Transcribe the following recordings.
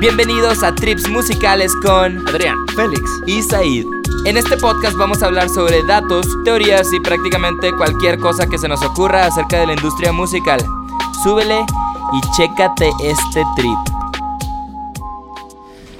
Bienvenidos a Trips Musicales con Adrián, Félix y Said. En este podcast vamos a hablar sobre datos, teorías y prácticamente cualquier cosa que se nos ocurra acerca de la industria musical. Súbele y chécate este trip.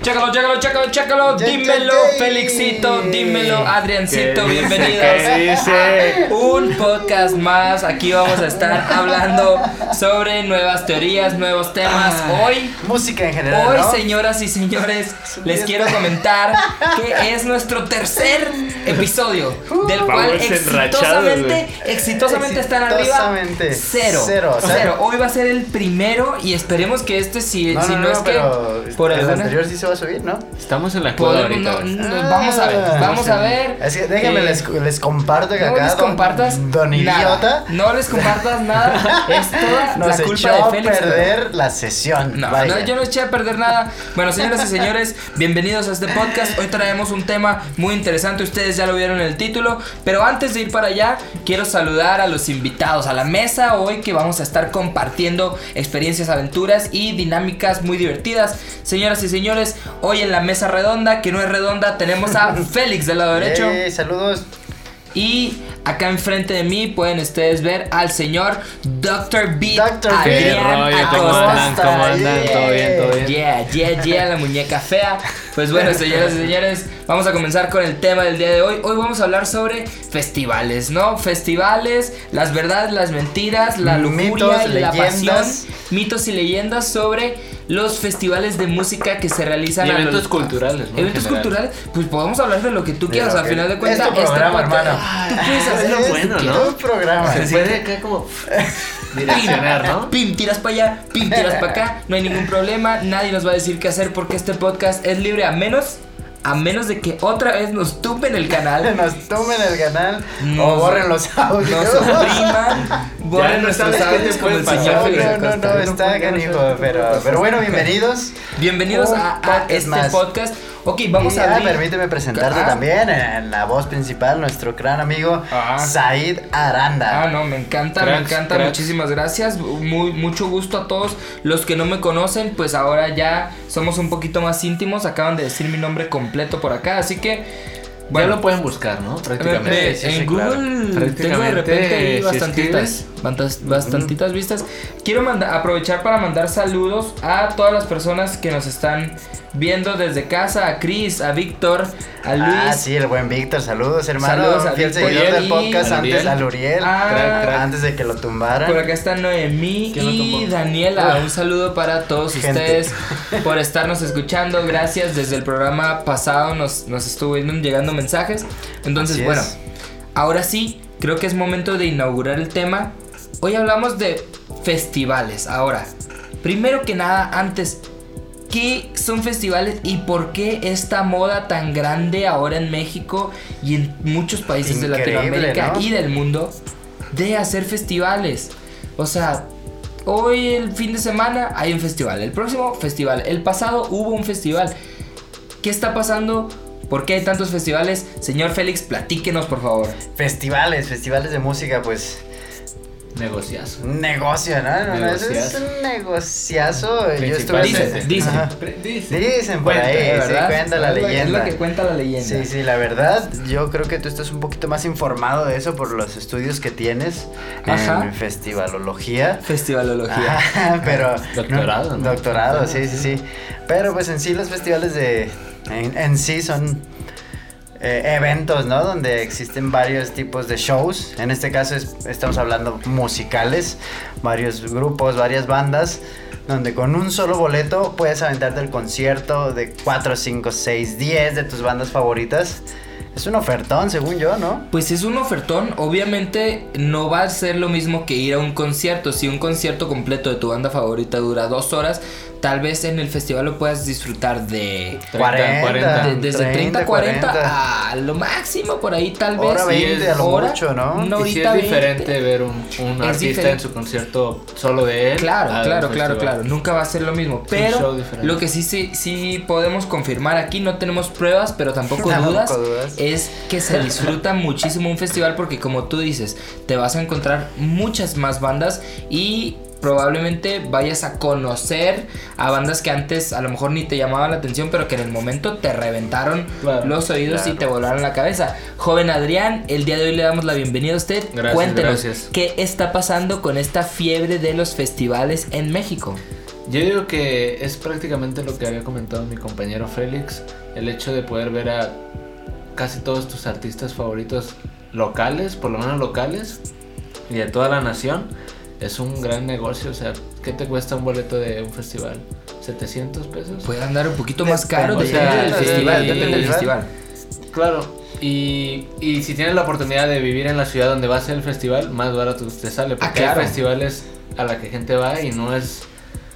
Chécalo, chécalo, chécalo, chécalo. Dímelo, Felixito. Dímelo, Adriancito. Bienvenidos. ¿Qué dice? Un podcast más. Aquí vamos a estar hablando sobre nuevas teorías, nuevos temas. Hoy Música en general. Hoy, ¿no? señoras y señores, les quiero comentar que es nuestro tercer episodio, del cual Vamos exitosamente, exitosamente están arriba cero, Cero, o sea- cero. Hoy va a ser el primero y esperemos que este si, No, si no, no, no, es que pero por el anterior sí se va a subir, ¿no? Estamos en la cueva podemos- ahorita. no, no, vamos a ver, Ah, vamos a ver. Es que déjenme Eh, les, les comparto que no acá les compartas Don, idiota No les compartas nada. Es toda nos la culpa echó de a Félix. perder la sesión. No, no, yo no eché a perder nada. Bueno, señoras y señores, bienvenidos a este podcast. Hoy traemos un tema muy interesante. Ustedes ya lo vieron en el título. Pero antes de ir para allá, quiero saludar a los invitados a la mesa hoy que vamos a estar compartiendo experiencias, aventuras y dinámicas muy divertidas. Señoras y señores, hoy en la mesa redonda, que no es redonda, tenemos a Félix del lado derecho. Eh, saludos. Y acá enfrente de mí pueden ustedes ver al señor Dr. Beat Dr. Beat. ¿Qué Adrián rollo? ¿Cómo andan? ¿Cómo andan? ¿Todo bien? ¿Todo bien? Yeah, yeah, yeah, la muñeca fea. Pues bueno, señoras y señores, vamos a comenzar con el tema del día de hoy. Hoy vamos a hablar sobre festivales, ¿no? Festivales, las verdades, las mentiras, la lujuria Mitos, y la pasión. leyendas. Mitos y leyendas sobre los festivales de música que se realizan Y a lo- eventos culturales, ¿no? En Eventos culturales, pues podemos hablar de lo que tú quieras. Al que- final de cuentas, es tu programa, hermano. Tú puedes hacer es lo bueno, tú ¿no? Un programa. Se puede acá como direccionar, ¿no? Pim, tiras para allá, pim, tiras para acá, no hay ningún problema, nadie nos va a decir qué hacer porque este podcast es libre a menos, a menos de que otra vez nos tumben el canal, Nos tomen el canal Nos- o borren los audios. nos opriman, borren no nuestros audios como el señor No, no, no, está canijo, pero, pero bueno, bienvenidos. Bienvenidos a, este más. podcast. Ok, vamos Y, a ah, abrir. permíteme presentarte Ah. también en la voz principal, nuestro gran amigo Ah. Said Aranda. Ah, no, me encanta, me encanta, cracks. muchísimas gracias. Muy, mucho gusto a todos los que no me conocen, pues ahora ya somos un poquito más íntimos. Acaban de decir mi nombre completo por acá, así que. Ya Bueno, lo pueden buscar, ¿no? Prácticamente. Eh, sí, en claro. Google tengo de repente ahí bastantitas, bastantitas vistas. Quiero manda- aprovechar para mandar saludos a todas las personas que nos están viendo desde casa, a Chris, a Víctor, a Luis. Ah, sí, el buen Víctor, saludos hermano. Saludos a Fiel seguidor y del podcast a antes Luriel. a Luriel. Ah, Crack, crack. Antes de que lo tumbaran. Por acá está Noemí ¿Quién lo y? Daniela. Uf. Un saludo para todos Gente. ustedes por estarnos escuchando. Gracias. Desde el programa pasado nos, nos estuvieron llegando mensajes. Entonces, Así bueno, es. ahora sí, creo que es momento de inaugurar el tema. Hoy hablamos de festivales. Ahora, primero que nada, antes, ¿qué son festivales y por qué esta moda tan grande ahora en México y en muchos países de Latinoamérica ¿no? y del mundo de hacer festivales? O sea, hoy el fin de semana hay un festival, el próximo festival, el pasado hubo un festival. ¿Qué está pasando? ¿Por qué hay tantos festivales? Señor Félix, platíquenos por favor. Festivales, festivales de música, pues. Negociazo. Negocio, ¿no? No, no, eso es un negociazo. Yo estuve. Dicen, dicen. Ajá. Dicen por Cuenta, ahí, ¿Eh, sí, cuenta la leyenda. Es lo que cuenta la leyenda. Sí, sí, la verdad, yo creo que tú estás un poquito más informado de eso por los estudios que tienes Ajá. en festivalología. Festivalología. Ajá, pero Doctorado, ¿no? Doctorado, sí, sí, sí. Pero pues en sí los festivales de en, en sí son eh, eventos, ¿no? Donde existen varios tipos de shows. En este caso es- estamos hablando musicales, varios grupos, varias bandas, donde con un solo boleto puedes aventarte el concierto de 4, 5, 6, 10 de tus bandas favoritas. Es un ofertón, según yo, ¿no? Pues es un ofertón, obviamente no va a ser lo mismo que ir a un concierto. Si un concierto completo de tu banda favorita dura dos horas, tal vez en el festival lo puedas disfrutar de... 30, 40, 40. de- desde 30, 30, 40, 40. a lo máximo por ahí tal vez. Hora 20 a lo Hora, mucho, ¿no? una Y si es diferente 20. ver un, un Es artista diferente. en su concierto solo de él. Claro, claro, claro, claro. Nunca va a ser lo mismo. Es Pero lo que sí, sí, sí podemos confirmar aquí, no tenemos pruebas, pero tampoco Tampoco dudas, dudas. es que se disfruta muchísimo un festival porque como tú dices, te vas a encontrar muchas más bandas y probablemente vayas a conocer a bandas que antes a lo mejor ni te llamaban la atención, pero que en el momento te reventaron Claro, los oídos y te volaron la cabeza. Joven Adrián, el día de hoy le damos la bienvenida a usted. Gracias, Cuéntenos, gracias. ¿qué está pasando con esta fiebre de los festivales en México? Yo digo que es prácticamente lo que había comentado mi compañero Félix, el hecho de poder ver a casi todos tus artistas favoritos locales, por lo menos locales, y de toda la nación, es un gran negocio. O sea, ¿qué te cuesta un boleto de un festival? ¿700 pesos? Puede andar un poquito más caro, o sea, festival, depende del festival. Claro. Y, y si tienes la oportunidad de vivir en la ciudad donde va a ser el festival, más barato te sale. Porque claro. hay festivales a la que gente va y no es...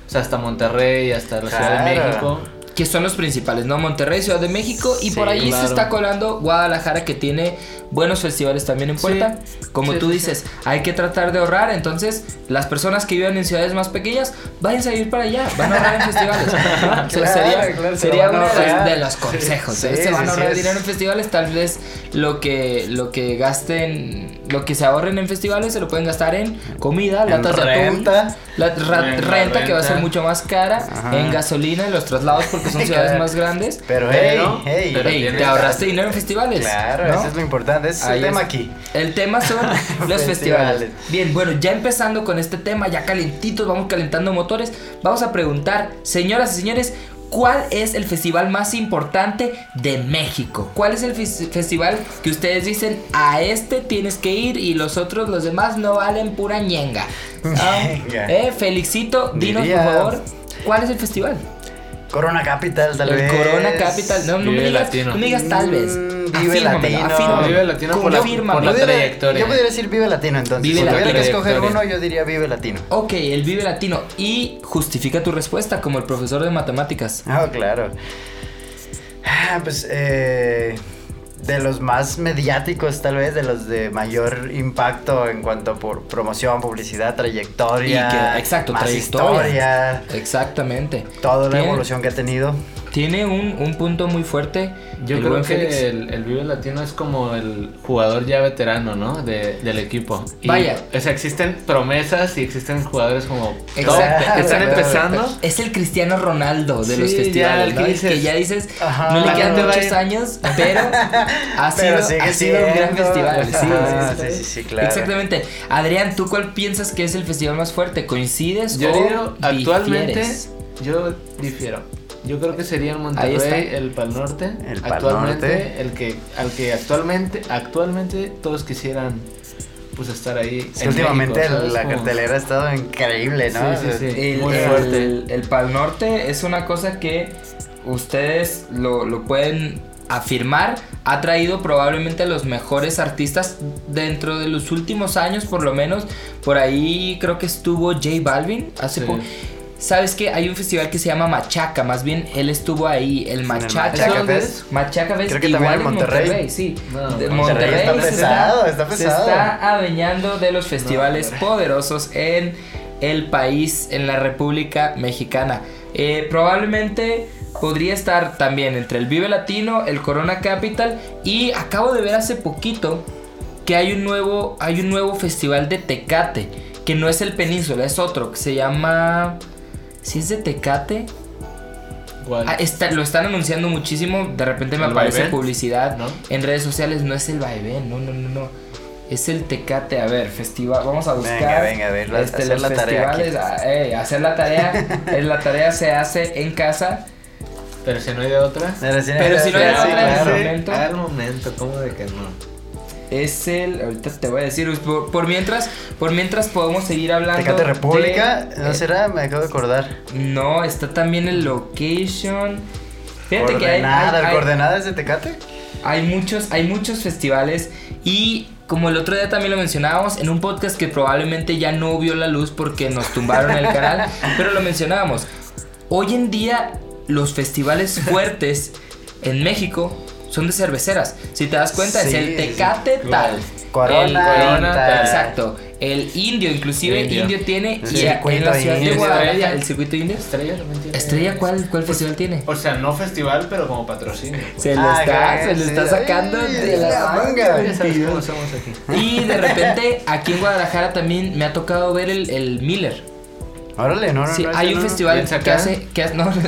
O sea, hasta Monterrey, hasta la Ciudad de. México. Que son los principales, ¿no? Monterrey, Ciudad de México y Sí, por ahí se claro. está colando Guadalajara que tiene buenos festivales también en puerta. Como Sí, tú sí, dices, hay que tratar de ahorrar, entonces las personas que viven en ciudades más pequeñas, váyanse a ir para allá, van a ahorrar en festivales. ¿no? O sea, Claro, sería claro, se sería uno de de los consejos. Sí, ¿eh? se sí, van a sí, ahorrar dinero en festivales, tal vez lo que, lo que gasten, lo que se ahorren en festivales se lo pueden gastar en comida, En latas de atún, renta. la ra- En la renta que va a ser renta. mucho más cara, Ajá. en gasolina, en los traslados porque son ciudades más grandes. Pero, Pero- hey, hey. pero Ey, tiene- te ahorraste dinero en festivales. Claro, ¿no? eso es lo importante. Ese es Ahí el tema es. aquí. El tema son los festivales. Bien, bueno, ya empezando con este tema, ya calentitos, vamos calentando motores. Vamos a preguntar, señoras y señores, ¿cuál es el festival más importante de México? ¿Cuál es el fes- festival que ustedes dicen a este tienes que ir y los otros, los demás, no valen pura ñenga? Ah, eh, Felixito, dinos Diría- por favor, ¿cuál es el festival? Corona Capital, tal el vez. Corona Capital. No, no me digas, Latino. no me digas tal vez. Mm, Vive Afírmamelo, Latino. afírmamelo. Vive Latino por la- Confírmame. por la Pudiera- trayectoria. Yo podría decir Vive Latino entonces. Vive si tuviera Latino. que escoger Trayectoria. uno, yo diría Vive Latino. Ok, el Vive Latino. Y justifica tu respuesta como el profesor de matemáticas. Ah, claro. Ah, pues eh, de los más mediáticos, tal vez, de los de mayor impacto en cuanto por promoción, publicidad, trayectoria. Y que- exacto, más trayectoria. historia, Exactamente. toda la evolución que ha tenido. Tiene un, un punto muy fuerte. Yo el creo que el, el Vive Latino es como el jugador ya veterano, ¿no? De, del equipo. Y, Vaya. O sea, existen promesas y existen jugadores como Exacto, top, que están exacto, empezando. Es el Cristiano Ronaldo de Sí, los ya, festivales, el ¿no? que El que dices, ya dices, Ajá. no le quedan muchos ir. años, pero ha sido, Pero ha sido un gran festival. Sí, Ajá, sí, sí, sí, sí, claro. Exactamente. Adrián, ¿tú cuál piensas que es el festival más fuerte? ¿Coincides Yo o digo, actualmente, difieres? yo difiero. Yo creo que sería el Monterrey, está. el Pal Norte. El Pal actualmente, Norte. el que, al que actualmente, actualmente todos quisieran pues estar ahí. Últimamente México, el- la Como- cartelera ha estado increíble, ¿no? Sí, sí, sí. El, Muy el- fuerte. el Pal Norte es una cosa que ustedes lo, lo pueden afirmar. Ha traído probablemente a los mejores artistas dentro de los últimos años, por lo menos. Por ahí creo que estuvo J Balvin hace Sí. poco. ¿Sabes qué? Hay un festival que se llama Machaca, más bien él estuvo ahí, el Machaca. Machaca ¿Dónde Fest. es? Machaca Fest, Creo que igual también en en Monterrey. sí. No, Monterrey Monterrey está se pesado, está se pesado. está adueñando de los festivales No, poderosos en el país, en la República Mexicana. Eh, probablemente podría estar también entre el Vive Latino, el Corona Capital y acabo de ver hace poquito que hay un nuevo, hay un nuevo festival de Tecate, que no es el Península, es otro, que se llama... Si es de Tecate, ¿Cuál? Ah, está- lo están anunciando muchísimo. De repente me ¿El aparece vaivén? publicidad ¿No? en redes sociales. No es el vaivén, no, no, no, no. Es el Tecate. A ver, festival. Vamos a buscar. Venga, venga, a ver, la- este, hacer los la tarea aquí. festivales. Ah, ey, hacer la tarea. Eh, la tarea se hace en casa. Pero si no hay de otra. Pero si Pero si no hay sí, otra, claro. en el momento. Al momento, ¿cómo de que no? Es el. Ahorita te voy a decir. Por, por mientras. Por mientras podemos seguir hablando. Tecate República, de- ¿no eh, será? Me acabo de acordar. No, está también el location. Fíjate que hay- hay- ¿Coordenadas de Tecate? Hay muchos, hay muchos festivales y como el otro día también lo mencionábamos en un podcast que probablemente ya no vio la luz porque nos tumbaron el canal, pero lo mencionábamos. Hoy en día los festivales fuertes en México son de cerveceras. Si te das cuenta es el sí, Tecate claro. tal. Corona, el, Corona, tal. Exacto. El indio, inclusive Indio. indio, tiene El y en la ciudad de. Guadalajara Estrella. el circuito indio. Estrella también tiene. Estrella, ¿cuál, cuál festival tiene? O sea, no festival, pero como patrocinio. pues. Se le Ah, está, se le sí, está sacando ay, de la la manga. manga. Ya sabes cómo somos aquí. Y de repente aquí en Guadalajara también me ha tocado ver el, el Miller. Órale, no, no, Sí, no, hay no, un no. festival ¿Piensa que hace. Que, hace- no, es ¿no?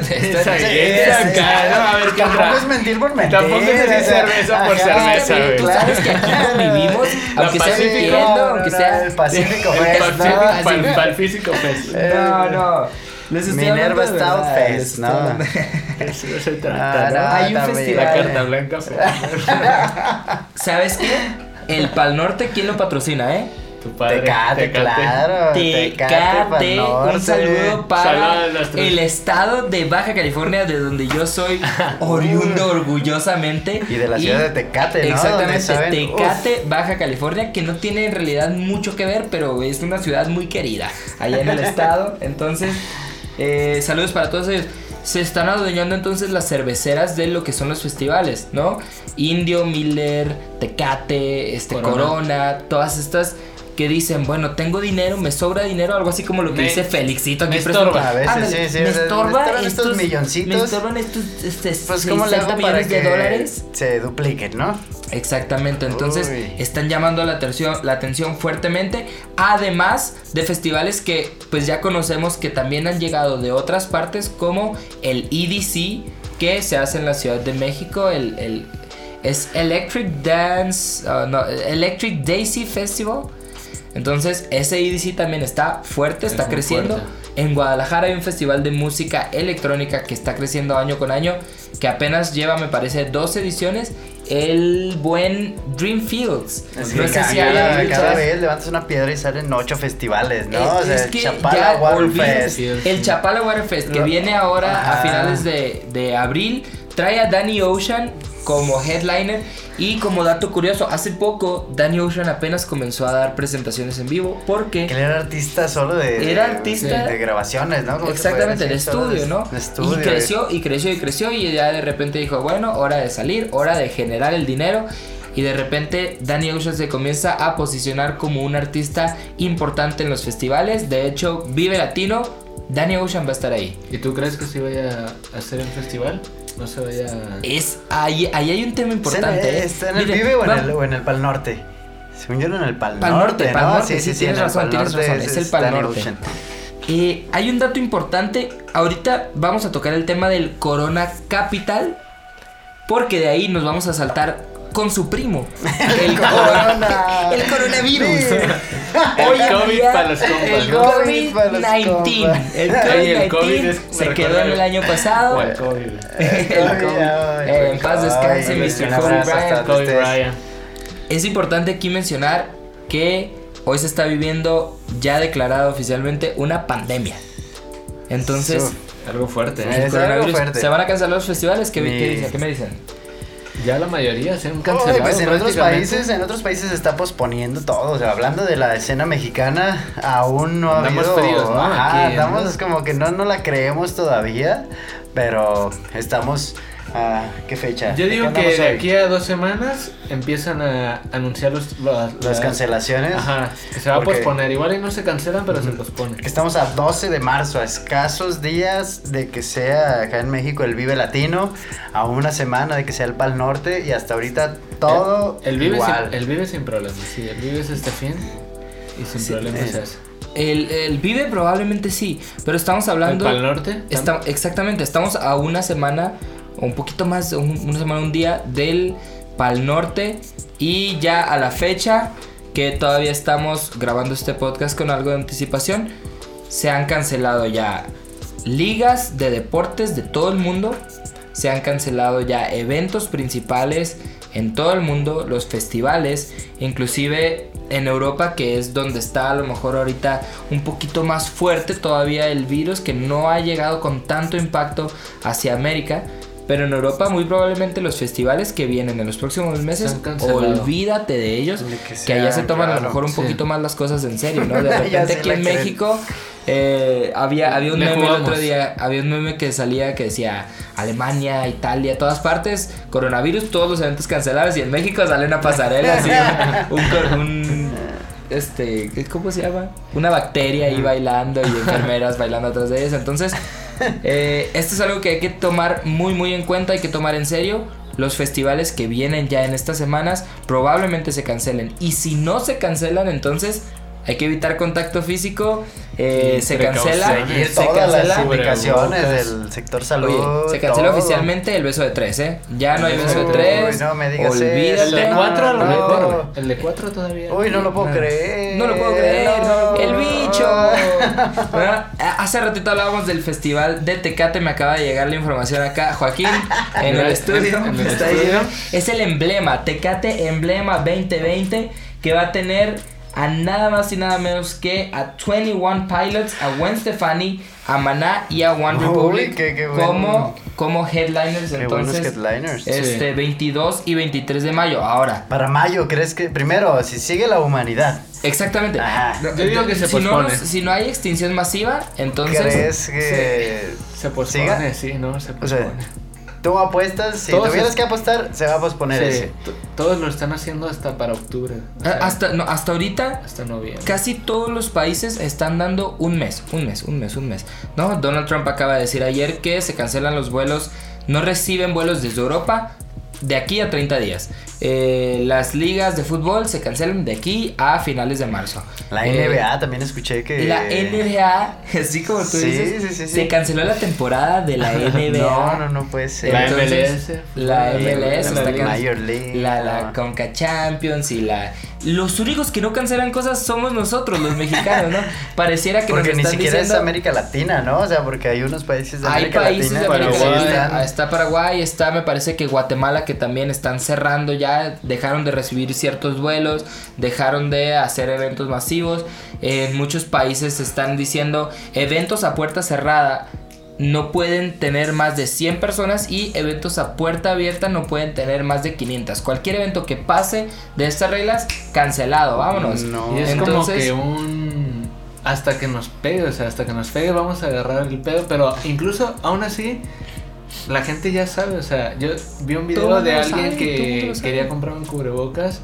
A ver Tampoco es mentir por mentir. Tampoco es decir cerveza por cerveza, güey. Claro. sabes que aquí donde vivimos, La aunque sea no, aunque no, sea. el Pacífico El Fest, Pacífico- ¿no? así. pal- Palfísico Fest. Eh, No, no. Les estoy Minerva Stout Fest, ¿no? Eso no se Ah, trata, no, ¿no? Hay un festival. La carta blanca. ¿Sabes qué? El Pal Norte, ¿quién lo patrocina, eh? Tu padre. Tecate, claro. Tecate, un saludo para Saludos a nuestros- el estado de Baja California, de donde yo soy oriundo orgullosamente. Y de la ciudad de Tecate, ¿no? Donde Exactamente, Tecate, Baja California, que no tiene en realidad mucho que ver, pero es una ciudad muy querida allá en el estado. Entonces, eh, saludos para todos ellos. Se están adueñando entonces las cerveceras de lo que son los festivales, ¿no? Indio, Miller, Tecate, este, Corona. Corona, todas estas que dicen, bueno, tengo dinero, me sobra dinero, algo así como lo que Me- dice Felixito aquí me presente. estorba. A veces, Ándale, sí, sí, me o sea, me estorba estorban estos, estos milloncitos. Me estorban estos este, Pues, ¿cómo le hago 60 para millones que de dólares. se dupliquen, no? Exactamente, entonces Uy. están llamando la atención, la atención fuertemente, además de festivales que pues ya conocemos que también han llegado de otras partes como el EDC que se hace en la Ciudad de México, el, el- es Electric Dance, ah, no, Electric Daisy Festival. Entonces ese EDC también está fuerte, Es está muy creciendo. fuerte. En Guadalajara hay un festival de música electrónica que está creciendo año con año, que apenas lleva, me parece, dos ediciones. El buen Dreamfields. Así no que sé si cada, hay cada vez levantas una piedra y salen ocho festivales, ¿no? o sea, es el que Chapala ya Water olvides Fest. el Chapala Water Fest que Lo- viene ahora a Ajá. finales de, de abril trae a Danny Ocean como headliner y como dato curioso hace poco Danny Ocean apenas comenzó a dar presentaciones en vivo porque Que él era artista solo de, Era artista- de, de grabaciones, ¿no? ¿Cómo se Exactamente, de estudio, ¿no? De estudio. y creció y creció y creció y ya de repente dijo, bueno, hora de salir, hora de generar el dinero. Y de repente Danny Ocean se comienza a posicionar como un artista importante en los festivales. De hecho, Vive Latino, Danny Ocean va a estar ahí. ¿Y tú crees que sí vaya a hacer el festival? No se vaya. Es, ahí, ahí hay un tema ¿Está en, importante. ¿eh? ¿Está en el Miren, Vive o en va- el, o en el Pal Norte? Según yo en el Pal, Pal Norte, Pal ¿no? Norte, sí, tienes en el razón, Pal tienes razón, es el Pal Norte. Eh, hay un dato importante. Ahorita vamos a tocar el tema del Corona Capital. Porque de ahí nos vamos a saltar con su primo. El, Corona. el coronavirus. Sí. Hoy en COVID día, para los compas, El ¿no? COVID para los COVID-19. compas. El Ay, el COVID COVID-19 es- se quedó en el año pasado. O el COVID. El COVID. Ay, Eh, en paz descanse, ay, Mr. Kobe Bryant. Es importante aquí mencionar que hoy se está viviendo ya declarada oficialmente una pandemia. Entonces. Algo fuerte, Es el ¿eh? algo coronavirus fuerte. se van a cancelar los festivales. ¿Qué, Mi- qué dicen? ¿Qué me dicen? Ya la mayoría se han Oye, cancelado. pues en otros países, en otros países se está posponiendo todo. O sea, hablando de la escena mexicana, aún no ha Andamos habido. fríos, ¿no? Ajá, Aquí, andamos ¿no? como que no, no la creemos todavía. Pero estamos. ¿A qué fecha? Yo ¿De digo que de hoy? aquí a dos semanas empiezan a anunciar los, las, Las las- cancelaciones. Ajá, que se va Porque- a posponer. Igual y no se cancelan, pero se posponen. Que estamos a 12 de marzo, a escasos días de que sea acá en México el Vive Latino, a una semana de que sea el Pal Norte y hasta ahorita todo El vive, igual. sin, el vive sin problemas, sí. El vive es este fin y sin Sí, problemas se hace. El, el Vive probablemente sí, pero estamos ¿El hablando... Pal Norte? Está- exactamente, estamos a una semana, un poquito más, un- una semana, un día del Pal Norte. Y ya a la fecha, que todavía estamos grabando este podcast con algo de anticipación, se han cancelado ya ligas de deportes de todo el mundo. Se han cancelado ya eventos principales en todo el mundo, los festivales, inclusive en Europa, que es donde está a lo mejor ahorita un poquito más fuerte todavía el virus, que no ha llegado con tanto impacto hacia América. Pero en Europa muy probablemente los festivales que vienen en los próximos meses, olvídate de ellos, De que que allá se toman a lo mejor un sí. poquito más las cosas en serio, ¿no? De repente aquí en creen. México eh, había, había un Le meme el otro día, había un meme que salía que decía Alemania, Italia, todas partes, coronavirus, todos los eventos cancelados y en México sale una pasarela así, un, un cor- un- este, ¿cómo se llama? Una bacteria ahí bailando y enfermeras bailando atrás de ellas. Entonces, eh, esto es algo que hay que tomar muy muy en cuenta, hay que tomar en serio. Los festivales que vienen ya en estas semanas probablemente se cancelen. Y si no se cancelan, entonces hay que evitar contacto físico, eh, se cancela, precauciones. se Todas cancela, las del sector salud. Oye, se cancela todo. oficialmente el beso de tres, ¿eh? Ya no hay beso de Uy, tres. no me digas olvídate. eso. El de No, 4 a lo no. mejor, güey. El de 4 todavía. Uy, no lo puedo No. creer. No lo puedo creer, no. el bicho. ¿Verdad? Hace ratito hablábamos del festival de Tecate, me acaba de llegar la información acá, Joaquín, en el estudio. En el está ahí. estudio. Es el emblema, Tecate Emblema 2020, que va a tener a nada más y nada menos que a 21 Pilots, a Gwen Stefani, a Maná y a One Uy, Republic qué- qué bueno. como, como headliners. Qué entonces, headliners. este 22 y 23 de mayo. Ahora, Para mayo, ¿crees que primero, si sigue la humanidad, Exactamente. Ajá. No, Yo digo que se si no, pospone. nos- si no hay extinción masiva, entonces. crees que Se pospone, siga? sí, ¿no? Se O sea, pospone. Tú apuestas, si Todos tuvieras es- que apostar, se va a posponer Sí, ese. todos lo están haciendo hasta para octubre. o a- sea, hasta, no, hasta ahorita, hasta noviembre. casi todos los países están dando un mes, un mes, un mes, un mes. ¿No? Donald Trump acaba de decir ayer que se cancelan los vuelos, no reciben vuelos desde Europa de aquí a 30 días. Eh, las ligas de fútbol se cancelan de aquí a finales de marzo. La Eh, NBA también escuché que. La NBA, así como tú Sí, dices, sí, sí, sí. se canceló la temporada de la NBA. No, no, no puede ser. La Entonces, MLS. La MLS La can- Major League, La, la no. Conca Champions y la. Los únicos que no cancelan cosas somos nosotros, los mexicanos, ¿no? Pareciera que Porque nos ni están siquiera diciendo. es América Latina, ¿no? O sea, porque hay unos países de Hay América países Latina. de América Paraguay. Latina. Está Paraguay, está, me parece que Guatemala, que también están cerrando ya, dejaron de recibir ciertos vuelos, dejaron de hacer eventos masivos. En muchos países están diciendo eventos a puerta cerrada. No pueden tener más de 100 personas y eventos a puerta abierta no pueden tener más de 500. Cualquier evento que pase de estas reglas, cancelado, vámonos. No. Y es Entonces- como que un. Hasta que nos pegue, o sea, hasta que nos pegue vamos a agarrar el pedo. Pero incluso aún así, la gente ya sabe. O sea, yo vi un video de alguien sabe, que quería comprar un cubrebocas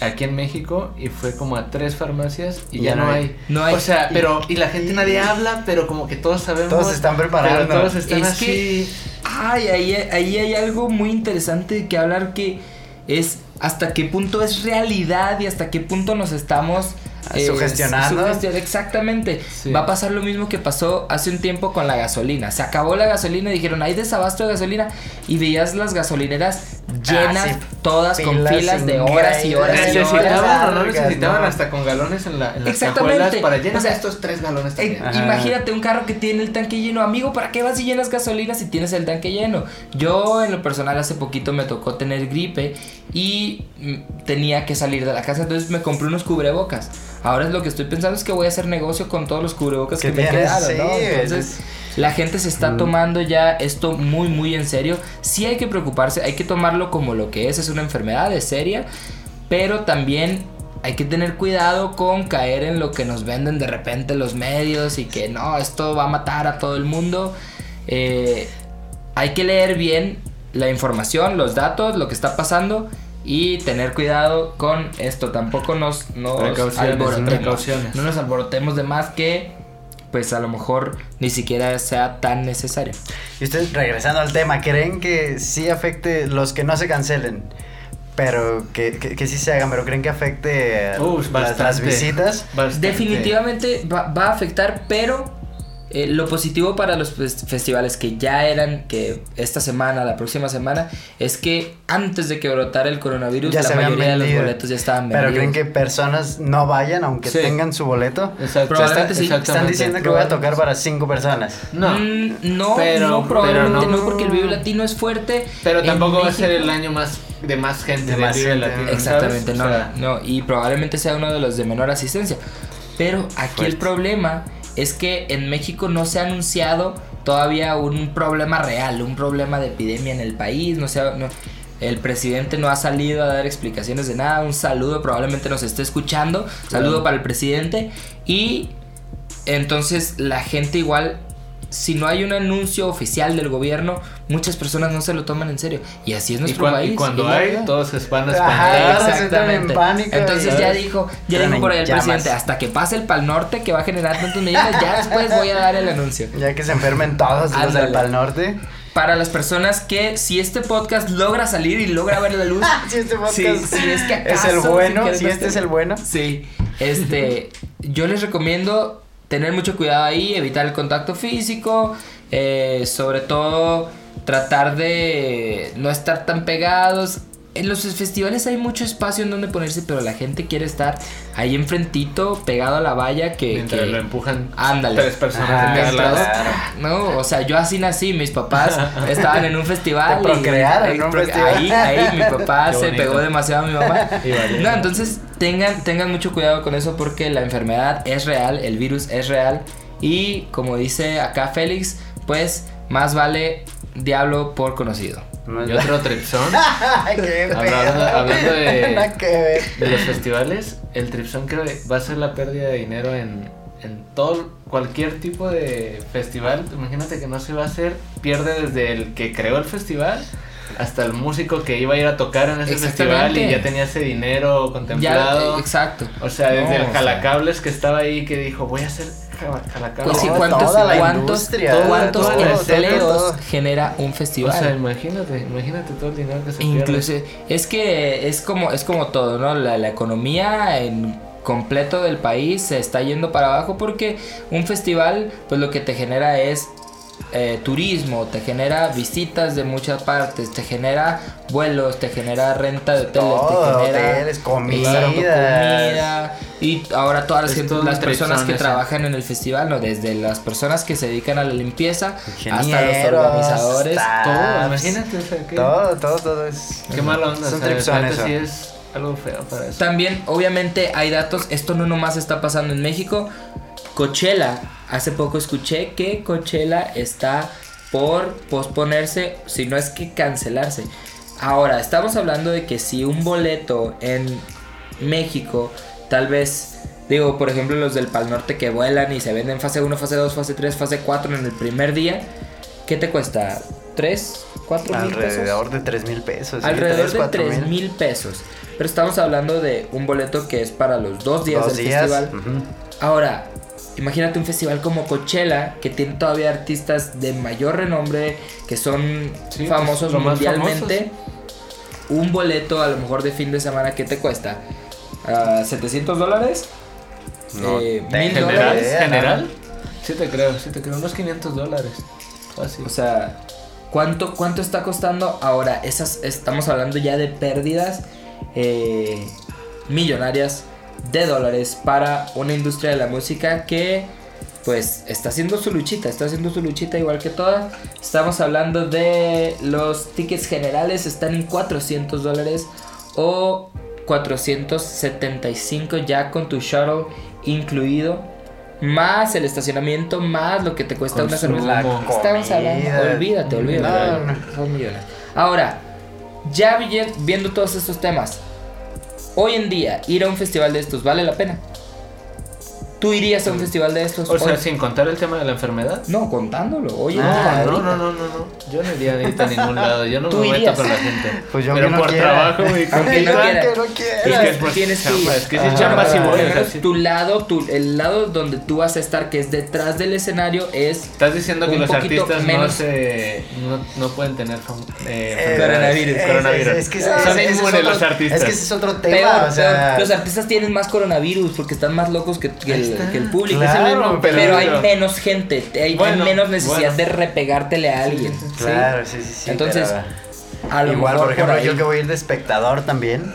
aquí en México y fue como a tres farmacias y, Y ya, no hay. No hay. O sea, Y- pero. Y la gente nadie habla, pero como que todos sabemos. Todos están preparando. Pero todos están Es así. Ay, ahí, ahí hay algo muy interesante que hablar que es hasta qué punto es realidad y hasta qué punto nos estamos Ah, sugestionando. sugestion- exactamente. Sí. Va a pasar lo mismo que pasó hace un tiempo con la gasolina. Se acabó la gasolina y dijeron, hay desabasto de gasolina. Y veías las gasolineras llenas, Ah, sí. todas con Filas de horas y horas y horas. Necesitaban o no necesitaban ¿no? hasta con galones en, la, en las Exactamente. para llenar O sea, estos tres galones Eh, también. Imagínate un carro que tiene el tanque lleno. Amigo, ¿para qué vas y llenas gasolina si tienes el tanque lleno? Yo, en lo personal, hace poquito me tocó tener gripe y mm, tenía que salir de la casa. Entonces me compré unos cubrebocas. Ahora es lo que estoy pensando es que voy a hacer negocio con todos los cubrebocas que, Que me quedaron, ¿no? sí, Entonces, la gente se está tomando ya esto muy, muy en serio. Sí hay que preocuparse, hay que tomarlo como lo que es. Es una enfermedad, es seria. Pero también hay que tener cuidado con caer en lo que nos venden de repente los medios y que no, esto va a matar a todo el mundo. Eh, hay que leer bien la información, los datos, lo que está pasando y tener cuidado con esto. Tampoco nos, nos Precauciones, alborotemos. precauciones. No nos alborotemos de más que pues a lo mejor ni siquiera sea tan necesario. Y ustedes, regresando al tema, ¿creen que sí afecte los que no se cancelen? Pero que, que, que sí se hagan, pero ¿creen que afecte las, bastante. las visitas? Bastante. Definitivamente va, va a afectar, pero eh, lo positivo para los fes- festivales que ya eran, que esta semana, la próxima semana, es que antes de que brotara el coronavirus, Ya la se habían mayoría de los vendido. boletos ya estaban Pero vendidos. ¿creen que personas no vayan aunque Sí. tengan su boleto? Exacto. Probablemente Está- sí. Están exactamente. diciendo que voy a tocar para cinco personas. No. Mm, no, Pero- no, probablemente pero no. no. porque el Vive Latino es fuerte. Pero tampoco va a ser el año más de más gente De de, más Vive gente. Latino, Exactamente, ¿sabes? no, O sea, no, y probablemente sea uno de los de menor asistencia. Pero aquí el Fuerte. problema es que en México no se ha anunciado todavía un problema real, un problema de epidemia en el país, no se ha- no- el presidente no ha salido a dar explicaciones de nada, un saludo, probablemente nos esté escuchando, saludo para el presidente y entonces la gente igual si no hay un anuncio oficial del gobierno, muchas personas no se lo toman en serio. Y así es Y, nuestro cuan- y país. cuando hay, todos se van a espantar. en pánico, Entonces ya dijo, ya dijo por ahí el llamas. presidente, hasta que pase el Pal Norte que va a generar tantos millones, ya después voy a dar el anuncio. Ya que se enfermen todos los del Pal Norte. Para las personas que si este podcast logra salir y logra ver la luz, Si este podcast sí, es que es el bueno, si este es el bueno. Sí, este, yo les recomiendo tener mucho cuidado ahí, evitar el contacto físico, eh, sobre todo tratar de no estar tan pegados. En los festivales hay mucho espacio en donde ponerse, pero la gente quiere estar ahí enfrentito, pegado a la valla que... Mientras que- lo empujan Ándale. tres personas Ah, de cada lado. No, o sea, yo así nací, mis papás estaban en un festival. Te procrearon en un pro- festival. Ahí, ahí mi papá se pegó demasiado a mi mamá. Y. No, entonces tengan, tengan mucho cuidado con eso porque la enfermedad es real, el virus es real. Y como dice acá Félix, pues más vale diablo por conocido. Y otro tripsón Hablando- hablando de- Nada que ver. de los festivales. El tripsón creo que va a ser la pérdida de dinero en, en todo, cualquier tipo de festival. Imagínate que no se va a hacer, pierde desde el que creó el festival hasta el músico que iba a ir a tocar en ese festival y ya tenía ese dinero contemplado. exacto. O sea, desde No, el o sea, jalacables que estaba ahí que dijo, voy a hacer Pues ¿cuántos, toda la cuántos, cuántos empleos todo. genera un O festival? sea, imagínate, imagínate todo el dinero que se Incluso pierde. es que es como es como todo, ¿no? La, la economía en completo del país se está yendo para abajo porque un festival pues lo que te genera es eh, turismo, te genera visitas de muchas partes, te genera vuelos, te genera renta de hoteles, Todo, te genera hoteles, comida y ahora todas las, gente- las personas que trabajan en el festival, ¿no? Desde las personas que se dedican a la limpieza hasta los organizadores. Todo, imagínate, o sea, qué, Todo, todo, todo es. qué mala onda. Es o un sea, tripsón neta, eso. sí es algo feo para eso. También, obviamente, hay datos. Esto no nomás está pasando en México. Coachella, hace poco escuché que Coachella está por posponerse, si no es que cancelarse. Ahora, estamos hablando de que si un boleto en México, tal vez, digo, por ejemplo, los del Pal Norte que vuelan y se venden fase 1, fase 2, fase 3, fase 4 en el primer día, ¿qué te cuesta? ¿3? ¿4 mil pesos? Alrededor de 3 mil pesos. Alrededor de cuatro 3 mil pesos. Pero estamos hablando de un boleto que es para los dos días Dos del días. festival. Ahora, imagínate un festival como Coachella, que tiene todavía artistas de mayor renombre, que son Sí, famosos pues, más mundialmente. Un boleto a lo mejor de fin de semana, ¿qué te cuesta? Ah, ¿700 dólares? No Eh, tengo mil ¿General? dólares. idea, ¿General? Sí te creo, sí te creo. Unos 500 dólares. Fácil. O sea, ¿cuánto, cuánto está costando? Ahora, esas estamos hablando ya de pérdidas eh, millonarias de dólares para una industria de la música que pues está haciendo su luchita, está haciendo su luchita igual que todas. Estamos hablando de los tickets generales, están en 400 dólares o 475 ya con tu shuttle incluido. Más el estacionamiento, más lo que te cuesta una cerveza. Estamos hablando, olvídate, olvídate. No, no. Ahora, ya vi- viendo todos estos temas, hoy en día ir a un festival de estos vale la pena. ¿Tú irías a un festival de estos? O sea, sin contar el tema de la enfermedad. No, contándolo. Oye, Ah, No, no, no, no, no, no, no. Yo no iría a ningún lado. Yo no me meto irías. con la gente. Pues yo Pero por quiera. trabajo, güey. con Aunque no quiera. que no Es que pues, tienes que es que si chamba voy, sí. tu lado, tu, el lado donde tú vas a estar, que es detrás del escenario, es Estás diciendo que un los poquito artistas no menos- se no, no pueden tener eh, Eh, Coronavirus. Coronavirus. Es, que Son inmunes los artistas. Es que ese es otro tema. Los artistas tienen más coronavirus porque están más locos que, el, está. que el público. Claro, Es el mismo, pero- pero, hay menos gente, hay, menos necesidad bueno. de repegártele a alguien. sí, ¿sí? Claro, sí, sí, sí. Entonces, pero- A lo Igual, mejor por ejemplo, yo que voy a ir de espectador también.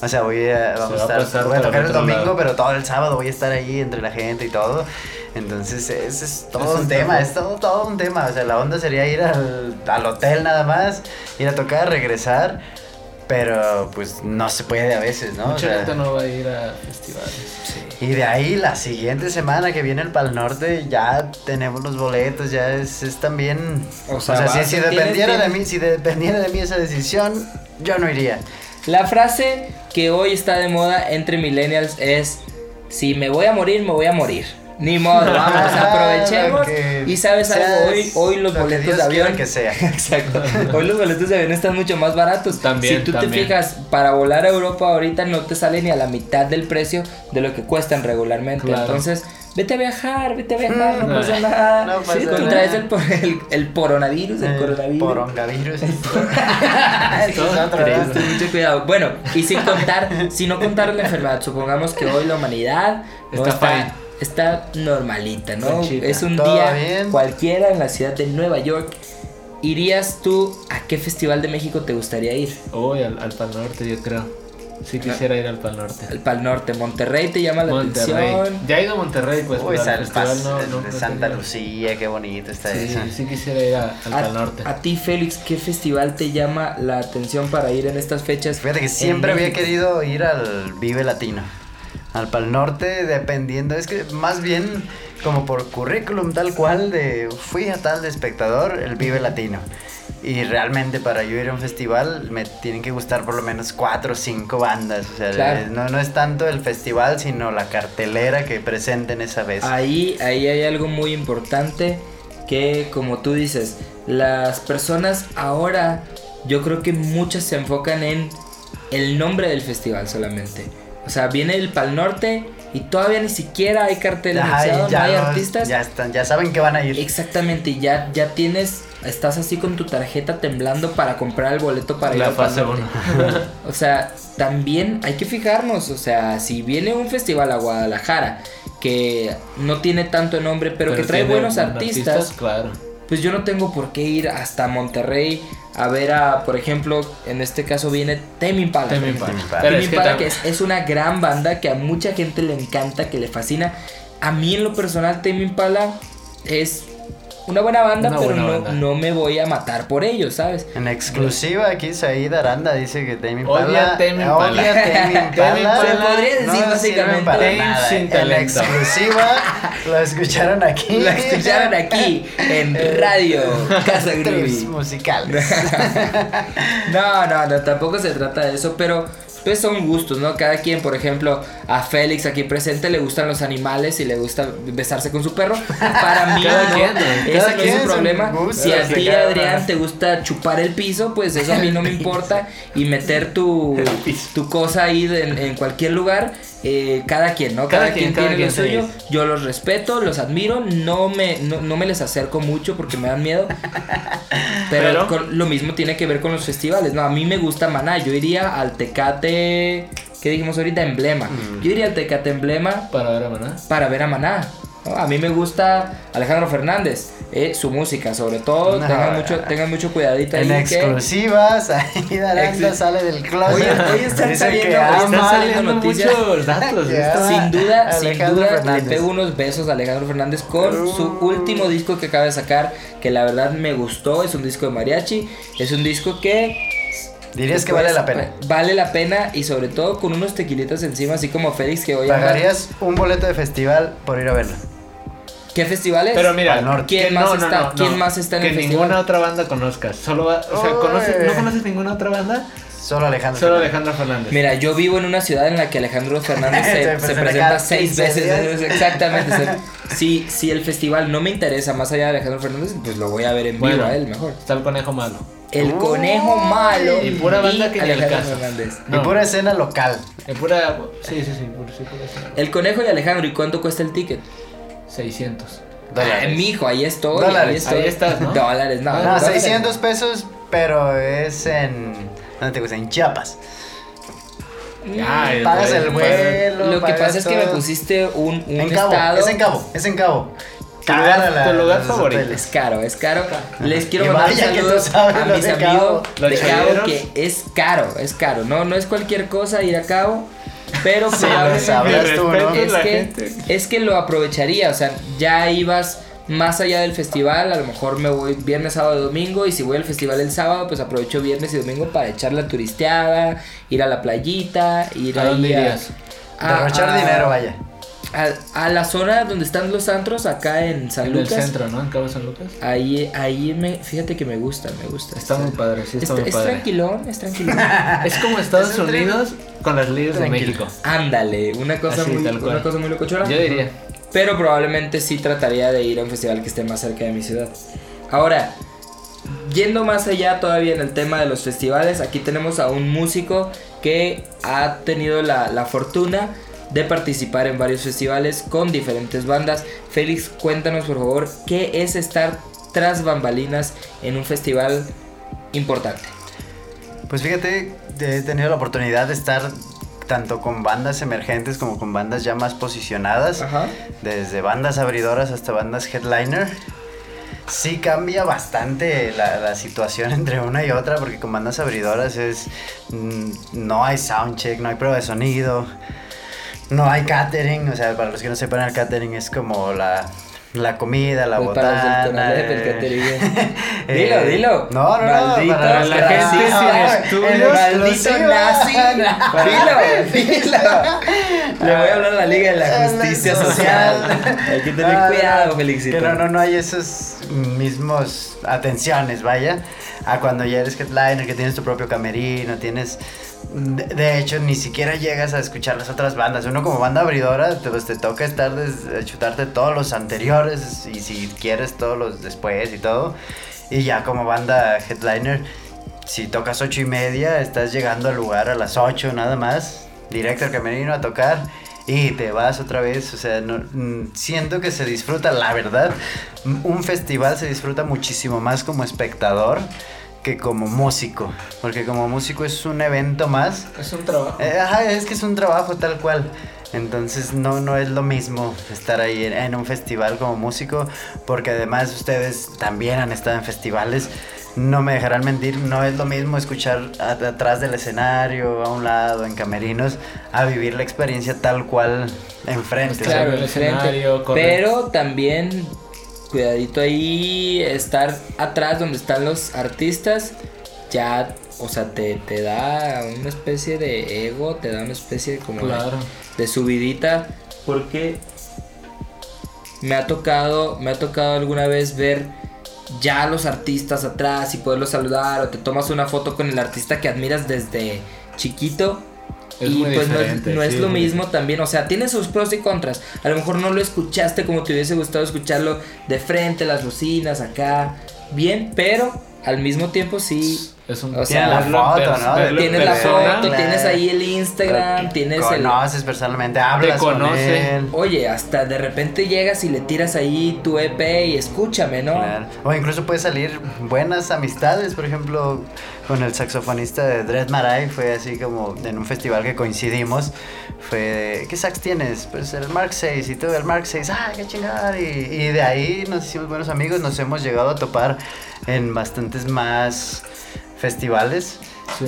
O sea, voy a, vamos va a a estar, voy a tocar el domingo, lado. pero todo el sábado voy a estar ahí entre la gente y todo. Entonces, ese es todo Eso un tema, es todo, todo un tema. O sea, la onda sería ir al, al hotel nada más, ir a tocar, regresar. Pero pues no se puede a veces, ¿no? O Mucha sea, gente no va a ir a festivales. y de ahí la siguiente semana que viene el Pal Norte ya tenemos los boletos, ya es, es también... O O sea, sea, si, si tienes- dependiera de mí, si dependiera de mí esa decisión, yo no iría. La frase que hoy está de moda entre millennials es: Si me voy a morir, me voy a morir. Ni modo, vamos, Ah, aprovechemos. que Y sabes sea, algo, hoy, hoy los lo que boletos Dios de avión. que sea. Exacto. Hoy los boletos de avión están mucho más baratos. También, si tú también. te fijas, para volar a Europa ahorita no te sale ni a la mitad del precio de lo que cuestan regularmente. Claro. Entonces, vete a viajar, vete a viajar, no Mm. pasa nada. No pasa Sí, nada. contraes el, por- el, el coronavirus, el, El coronavirus. Porongavirus. Mucho cuidado. Bueno, y sin contar, si no contar la enfermedad, supongamos que hoy la humanidad no Está está, fine. Está normalita, ¿no? Es un día bien. cualquiera en la ciudad de Nueva York. ¿Irías tú a qué festival de México te gustaría ir? Uy, al, al Pal Norte, yo creo. Sí quisiera ir al Pal Norte. Al Pal Norte, Monterrey te llama la Monterrey. atención. Ya he ido a Monterrey, pues, Uy, pas- no, Santa. Lucía, qué bonito está Sí, eso. sí quisiera ir a- al A, Pal Norte. a ti, Félix, ¿qué festival te llama la atención para ir en estas fechas? Fíjate que siempre había querido ir al Vive Latino. Al Pal Norte, dependiendo. Es que más bien como por currículum tal cual de fui a tal de espectador, el Vive Latino. Y realmente para yo ir a un festival me tienen que gustar por lo menos cuatro o cinco bandas. O sea, Claro. eh, no, no es tanto el festival, sino la cartelera que presenten esa vez. Ahí, ahí hay algo muy importante que, como tú dices, las personas ahora, yo creo que muchas se enfocan en el nombre del festival solamente. O sea, viene el Pal Norte y todavía ni siquiera hay cartel anunciado, no hay artistas. Ya, están, ya saben que van a ir. Exactamente, ya, ya tienes, estás así con tu tarjeta temblando para comprar el boleto para ir la al Pal fase Norte. 1. O sea, también hay que fijarnos, o sea, si viene un festival a Guadalajara que no tiene tanto nombre, pero, que trae buenos artistas, Claro. Pues yo no tengo por qué ir hasta Monterrey a ver a, por ejemplo, en este caso viene Tame Impala. Tame. Impala. Pero es Impala, que es, es una gran banda que a mucha gente le encanta, que le fascina. A mí en lo personal Tame Impala es una buena banda, Una pero buena no, banda. no me voy a matar por ellos, ¿sabes? En exclusiva aquí Said Aranda dice que Tame Odia Impala Tame Impala. odia Tame Impala. Se podría decir no básicamente para Tame nada. sin En exclusiva lo escucharon aquí. Lo escucharon aquí en Radio Casa Gribi. musicales. No, no, no, tampoco se trata de eso, pero pues son gustos, ¿no? Cada quien, por ejemplo, a Félix aquí presente le gustan los animales y le gusta besarse con su perro. Para mí, Cada no, ese Cada no quien es un problema. Si a ti, Adrián, te gusta chupar el piso, pues eso a mí no me importa. Y meter tu, tu cosa ahí de- en, en cualquier lugar, eh, cada quien, ¿no? Cada, Cada quien, quien, cada tiene lo quien suyo. Yo los respeto, los admiro, no me, no, no me les acerco mucho porque me dan miedo. Pero, Pero- con- lo mismo tiene que ver con los festivales. No, a mí me gusta Maná. Yo iría al Tecate. ¿Qué dijimos ahorita? Emblema. Mm. Yo iría al Tecate Emblema Para ver a Maná. para ver a Maná. ¿No? A mí me gusta Alejandro Fernández. eh, su música, sobre todo. No. tengan, mucho, tengan mucho cuidadito ahí. En que- exclusiva, Said Aranda Ex- sale del closet. Oye, oye, están saliendo- que están saliendo noticias. muchos datos. Sin duda, sin duda, Fernández. le pego unos besos a Alejandro Fernández con su Uh. último disco que acaba de sacar, que la verdad me gustó, es un disco de mariachi, es un disco que... Dirías que vale la pena. Vale la pena y sobre todo con unos tequilitas encima, así como Félix que voy a... ¿Pagarías un boleto de festival por ir a verlo? ¿Qué festivales? Pero mira, norte. ¿Quién que más no, está- no, quién no. más está en que el ninguna festival? otra banda conozcas. Solo va- o sea, Uy. ¿conoces- ¿no conoces ninguna otra banda? Solo Alejandro. Solo Fernández. Alejandro Fernández. Mira, yo vivo en una ciudad en la que Alejandro Fernández se, Se se presenta seis 15 veces. días. Exactamente. se- si, si el festival no me interesa más allá de Alejandro Fernández, pues lo voy a ver en vivo Bueno. a él mejor. Está el conejo malo. El conejo malo Y pura banda que Alejandro. Fernández. Y pura escena local. En pura. Sí, sí, sí. Pura, sí, pura escena. El conejo y Alejandro, ¿y cuánto cuesta el ticket? 600. Dólares. Ay, mijo, ahí estoy. Dólares. Ahí, estoy. Ahí estás, ¿no? Dólares, no. No, dólares. 600 pesos, pero es en. ¿Dónde te gusta? En Chiapas. Ah, el Pagas el vuelo. Lo que pasa es que me pusiste un, un En Cabo, estado. es en Cabo, es en Cabo. Tu lugar- tu favorito. Es caro, es caro. Les quiero mandar un vaya que tú saludo sabes a mis de amigos de Cabo que es caro, es caro. No, no es cualquier cosa ir a Cabo, pero Sí, probablemente tú, ¿no? es que, es que lo aprovecharía, o sea, ya ibas más allá del festival, a lo mejor me voy viernes, sábado, domingo y si voy al festival el sábado, pues aprovecho viernes y domingo para echar la turisteada, ir a la playita, ir ¿A ahí dónde irías? a- Derrochar a- dinero, vaya. A, a la zona donde están los antros, acá en San En el Lucas. centro, ¿no? En Cabo San Lucas. Ahí, ahí me, fíjate que me gusta, me gusta. Está muy padre, sí, está Está- muy es padre. tranquilón, es tranquilón. Es como Estados Es Unidos con las leyes de tranquilo. México. Ándale, una cosa Así, muy, una cosa muy locochona. Yo diría. Pero probablemente sí trataría de ir a un festival que esté más cerca de mi ciudad. Ahora, yendo más allá todavía en el tema de los festivales, aquí tenemos a un músico que ha tenido la, la fortuna de participar en varios festivales con diferentes bandas. Félix, cuéntanos por favor qué es estar tras bambalinas en un festival importante. Pues fíjate, he tenido la oportunidad de estar tanto con bandas emergentes como con bandas ya más posicionadas, Ajá. desde bandas abridoras hasta bandas headliner. Sí cambia bastante la, la situación entre una y otra, porque con bandas abridoras es mm, no hay soundcheck, no hay prueba de sonido, no hay catering, o sea, para los que no sepan el catering es como la, la comida, la Pues para los del botana. Eh, Pescatería. eh, Dilo, dilo. No, no, no. Maldito para la gente sin estudios. Maldito nazi. Dilo, dilo. Le voy a hablar a la Liga de la Justicia Social. Hay que tener No, no, cuidado, no, Felixito. Que no, no, no hay esos mismos atenciones, vaya. A cuando ya eres headliner, que tienes tu propio camerino, tienes. De, hecho, ni siquiera llegas a escuchar las otras bandas. Uno como banda abridora, te, pues te toca estar des- chutarte todos los anteriores y si quieres todos los después y todo. Y ya como banda headliner, si tocas ocho y media, estás llegando al lugar a las 8 nada más, directo al camerino a tocar y te vas otra vez. O sea, no, mm, siento que se disfruta, la verdad, un festival se disfruta muchísimo más como espectador que como músico, porque como músico es un evento más. Es un trabajo. Eh, ajá, es que es un trabajo tal cual. Entonces no, no es lo mismo estar ahí en, en un festival como músico, porque además ustedes también han estado en festivales. No me dejarán mentir, no es lo mismo escuchar atrás del escenario, a un lado, en camerinos, a vivir la experiencia tal cual enfrente. Pues o sea, Claro, el enfrente. escenario, correcto. Pero también, cuidadito ahí, estar atrás donde están los artistas, ya, o sea, te, te da una especie de ego, te da una especie de como de- de subidita, porque me ha tocado, me ha tocado alguna vez ver ya a los artistas atrás y poderlos saludar o te tomas una foto con el artista que admiras desde chiquito Es y pues no es, diferente, no es sí, lo mismo también, o sea, tiene sus pros y contras. A lo mejor no lo escuchaste como te hubiese gustado escucharlo de frente, las bocinas acá, bien, pero al mismo tiempo sí. Es un O sea, la foto, ¿no? verlo Tienes la foto, tienes ahí el Instagram, tienes el... conoces personalmente, hablas con conoce. él. Oye, hasta de repente llegas y le tiras ahí tu EP y escúchame, ¿no? Claro. O incluso puede salir buenas amistades, por ejemplo, con el saxofonista de Dread Marai, fue así como en un festival que coincidimos, fue de, ¿qué sax tienes? Pues el Mark 6 y todo el Mark 6, ah, qué chingada, y, y de ahí nos hicimos buenos amigos, nos hemos llegado a topar en bastantes más festivales. Sí.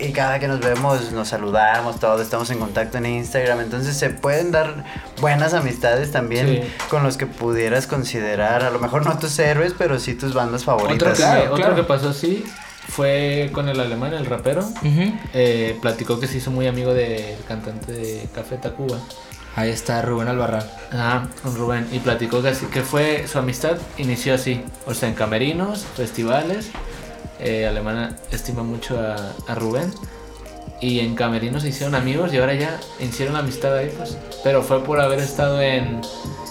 Y, y cada que nos vemos nos saludamos, todos estamos en contacto en Instagram, entonces se pueden dar buenas amistades también Sí. con los que pudieras considerar, a lo mejor no tus héroes, pero sí tus bandas Otro, favoritas. que, Claro, otro claro. que pasó así fue con el alemán, el rapero. Ujú. Eh, platicó que se hizo muy amigo del cantante de Café Tacuba. Ahí está Rubén Albarrán. Con Rubén. Y platicó que, así, que fue su amistad inició así. O sea, en camerinos, festivales. Eh, Alemana estima mucho a, a Rubén. Y en camerinos se hicieron amigos y ahora ya hicieron amistad ahí, pues. Pero fue por haber estado en,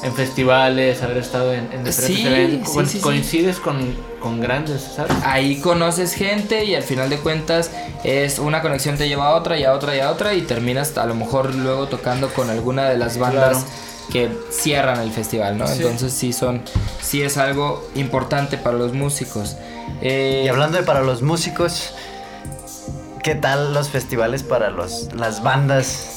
en festivales, haber estado en, en diferentes Sí, eventos. sí, Co- sí, sí. Coincides Con, con grandes, ¿sabes? Ahí conoces gente y al final de cuentas es una conexión te lleva a otra y a otra y a otra y terminas a lo mejor luego tocando con alguna de las bandas Claro. Que cierran el festival, ¿no? Sí. Entonces sí son, sí es algo importante para los músicos. Eh, Y hablando de para los músicos, ¿qué tal los festivales para los, las bandas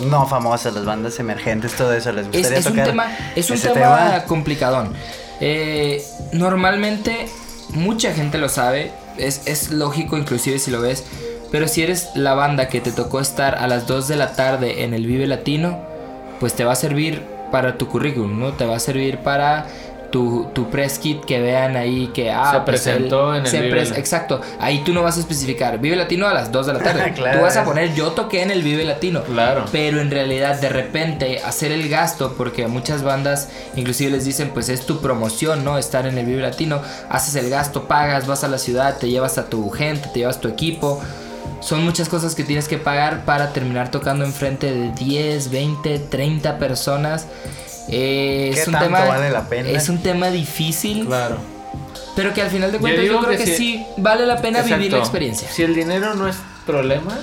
no famosas, las bandas emergentes, todo eso? ¿Les es, gustaría es un tocar tema, es un ese tema, complicadón. Eh, normalmente mucha gente lo sabe, es, es lógico inclusive si lo ves, pero si eres la banda que te tocó estar a las 2 de la tarde en el Vive Latino, pues te va a servir para tu currículum, ¿no? Te va a servir para tu, tu press kit que vean ahí que ah, Se pues presentó él en el se Vive pres- La- Exacto, ahí tú no vas a especificar Vive Latino a las 2 de la tarde. Claro, tú vas a poner yo toqué en el Vive Latino. Claro. Pero en realidad de repente hacer el gasto, porque muchas bandas inclusive les dicen pues es tu promoción, ¿no? Estar en el Vive Latino, haces el gasto, pagas, vas a la ciudad, te llevas a tu gente, te llevas tu equipo. Son muchas cosas que tienes que pagar para terminar tocando enfrente de 10, 20, 30 personas. Eh, ¿Qué es un tanto tema vale la pena? es un tema difícil, Claro. pero que al final de cuentas yo, creo que que, sí. sí vale la pena vivir la experiencia. Si el dinero no es problema,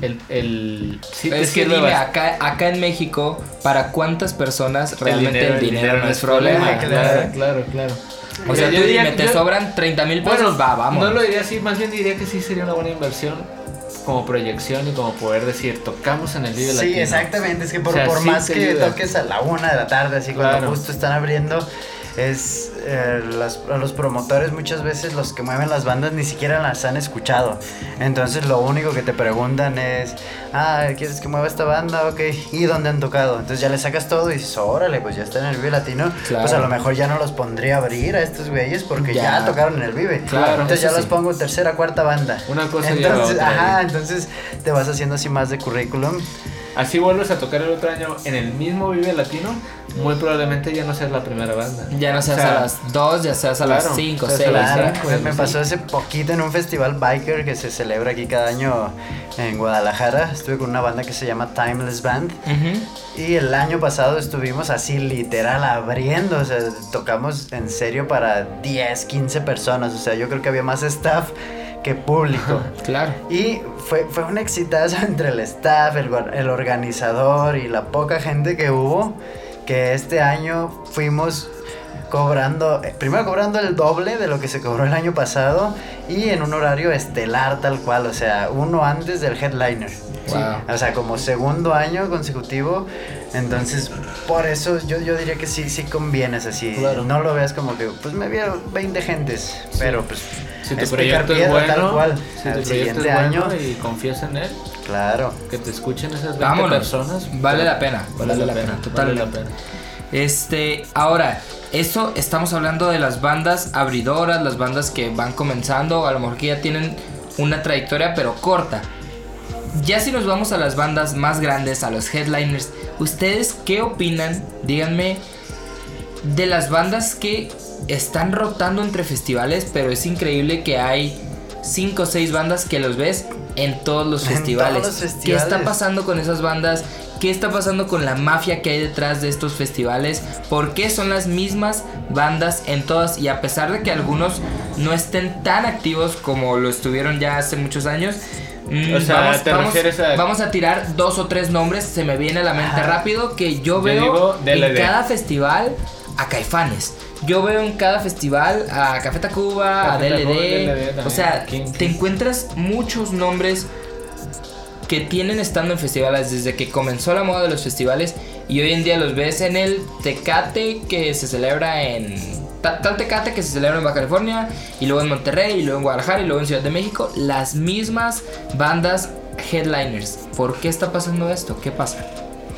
el, el sí es que dime, acá, acá en México, ¿para cuántas personas el realmente el dinero, no es problema? Claro, claro, claro. O sea, Yo tú diría dime, te yo- sobran 30 mil pesos, Bueno, va, vamos. No lo diría así, más bien diría que sí sería una buena inversión como proyección y como poder decir, tocamos en el Vive Sí, Latino. exactamente. Es que por, O sea, por sí más que ayuda. toques a la una de la tarde, así cuando Claro. justo están abriendo, es eh, las- a los promotores muchas veces los que mueven las bandas ni siquiera las han escuchado. Entonces lo único que te preguntan es, ah, ¿quieres que mueva esta banda? Ok, ¿y dónde han tocado? Entonces ya le sacas todo y dices, órale, pues ya está en el Vive Latino. Claro. Pues a lo mejor ya no los pondría a abrir a estos güeyes porque ya, Ya. tocaron en el Vive. Claro, Entonces ya eso los sí. pongo tercera, cuarta banda. Una cosa entonces, otra ajá, ahí. entonces te vas haciendo así más de currículum. Así vuelves a tocar el otro año en el mismo Vive Latino, muy probablemente ya no seas la primera banda. Ya no seas O sea, a las 2, ya seas a las claro, 5, seas a 6. las Claro, me, sí. me pasó hace poquito en un festival biker que se celebra aquí cada año en Guadalajara. Estuve con una banda que se llama Timeless Band. Y el año pasado estuvimos así literal abriendo, o sea, tocamos en serio para 10, 15 personas, o sea, yo creo que había más staff que público. Claro. Y fue, fue un exitazo entre el staff, el, el organizador y la poca gente que hubo, que este año fuimos cobrando, eh, primero cobrando el doble de lo que se cobró el año pasado y en un horario estelar tal cual, o sea, uno antes del headliner. Wow. O sea, como segundo año consecutivo. Entonces, por eso yo, yo diría que sí, sí convienes así. Claro. No lo veas como que, pues me vieron 20 gentes. Pero pues, Si tu es proyecto es piedra, tal bueno, cual. si Al tu proyecto siguiente es bueno año, y confías en él, claro. que te escuchen esas 20 Vámonos. personas, Vale la pena, Vale, la, pena, totalmente. vale la pena. Este, ahora, eso estamos hablando de las bandas abridoras, las bandas que van comenzando, a lo mejor que ya tienen una trayectoria pero corta. Ya si nos vamos a las bandas más grandes, a los headliners, ¿ustedes qué opinan? Díganme de las bandas que están rotando entre festivales, pero es increíble que hay 5 o 6 bandas que los ves en todos los En festivales. todos los ¿Qué está pasando con esas bandas? ¿Qué está pasando con la mafia que hay detrás de estos festivales? ¿Por qué son las mismas bandas en todas? Y a pesar de que algunos no estén tan activos como lo estuvieron ya hace muchos años, mm, O sea, vamos, ¿te vamos- refieres a- vamos a tirar dos o tres nombres, se me viene a la mente rápido, que yo Yo veo en cada festival a Caifanes. Yo veo en cada festival a Café Tacuba, a Café DLD. DLD también, o sea, King te encuentras muchos nombres que tienen estando en festivales desde que comenzó la moda de los festivales y hoy en día los ves en el Tecate que se celebra en ta- tal Tecate que se celebra en Baja California y luego en Monterrey y luego en Guadalajara y luego en Ciudad de México las mismas bandas headliners. ¿Por qué está pasando esto? ¿Qué pasa?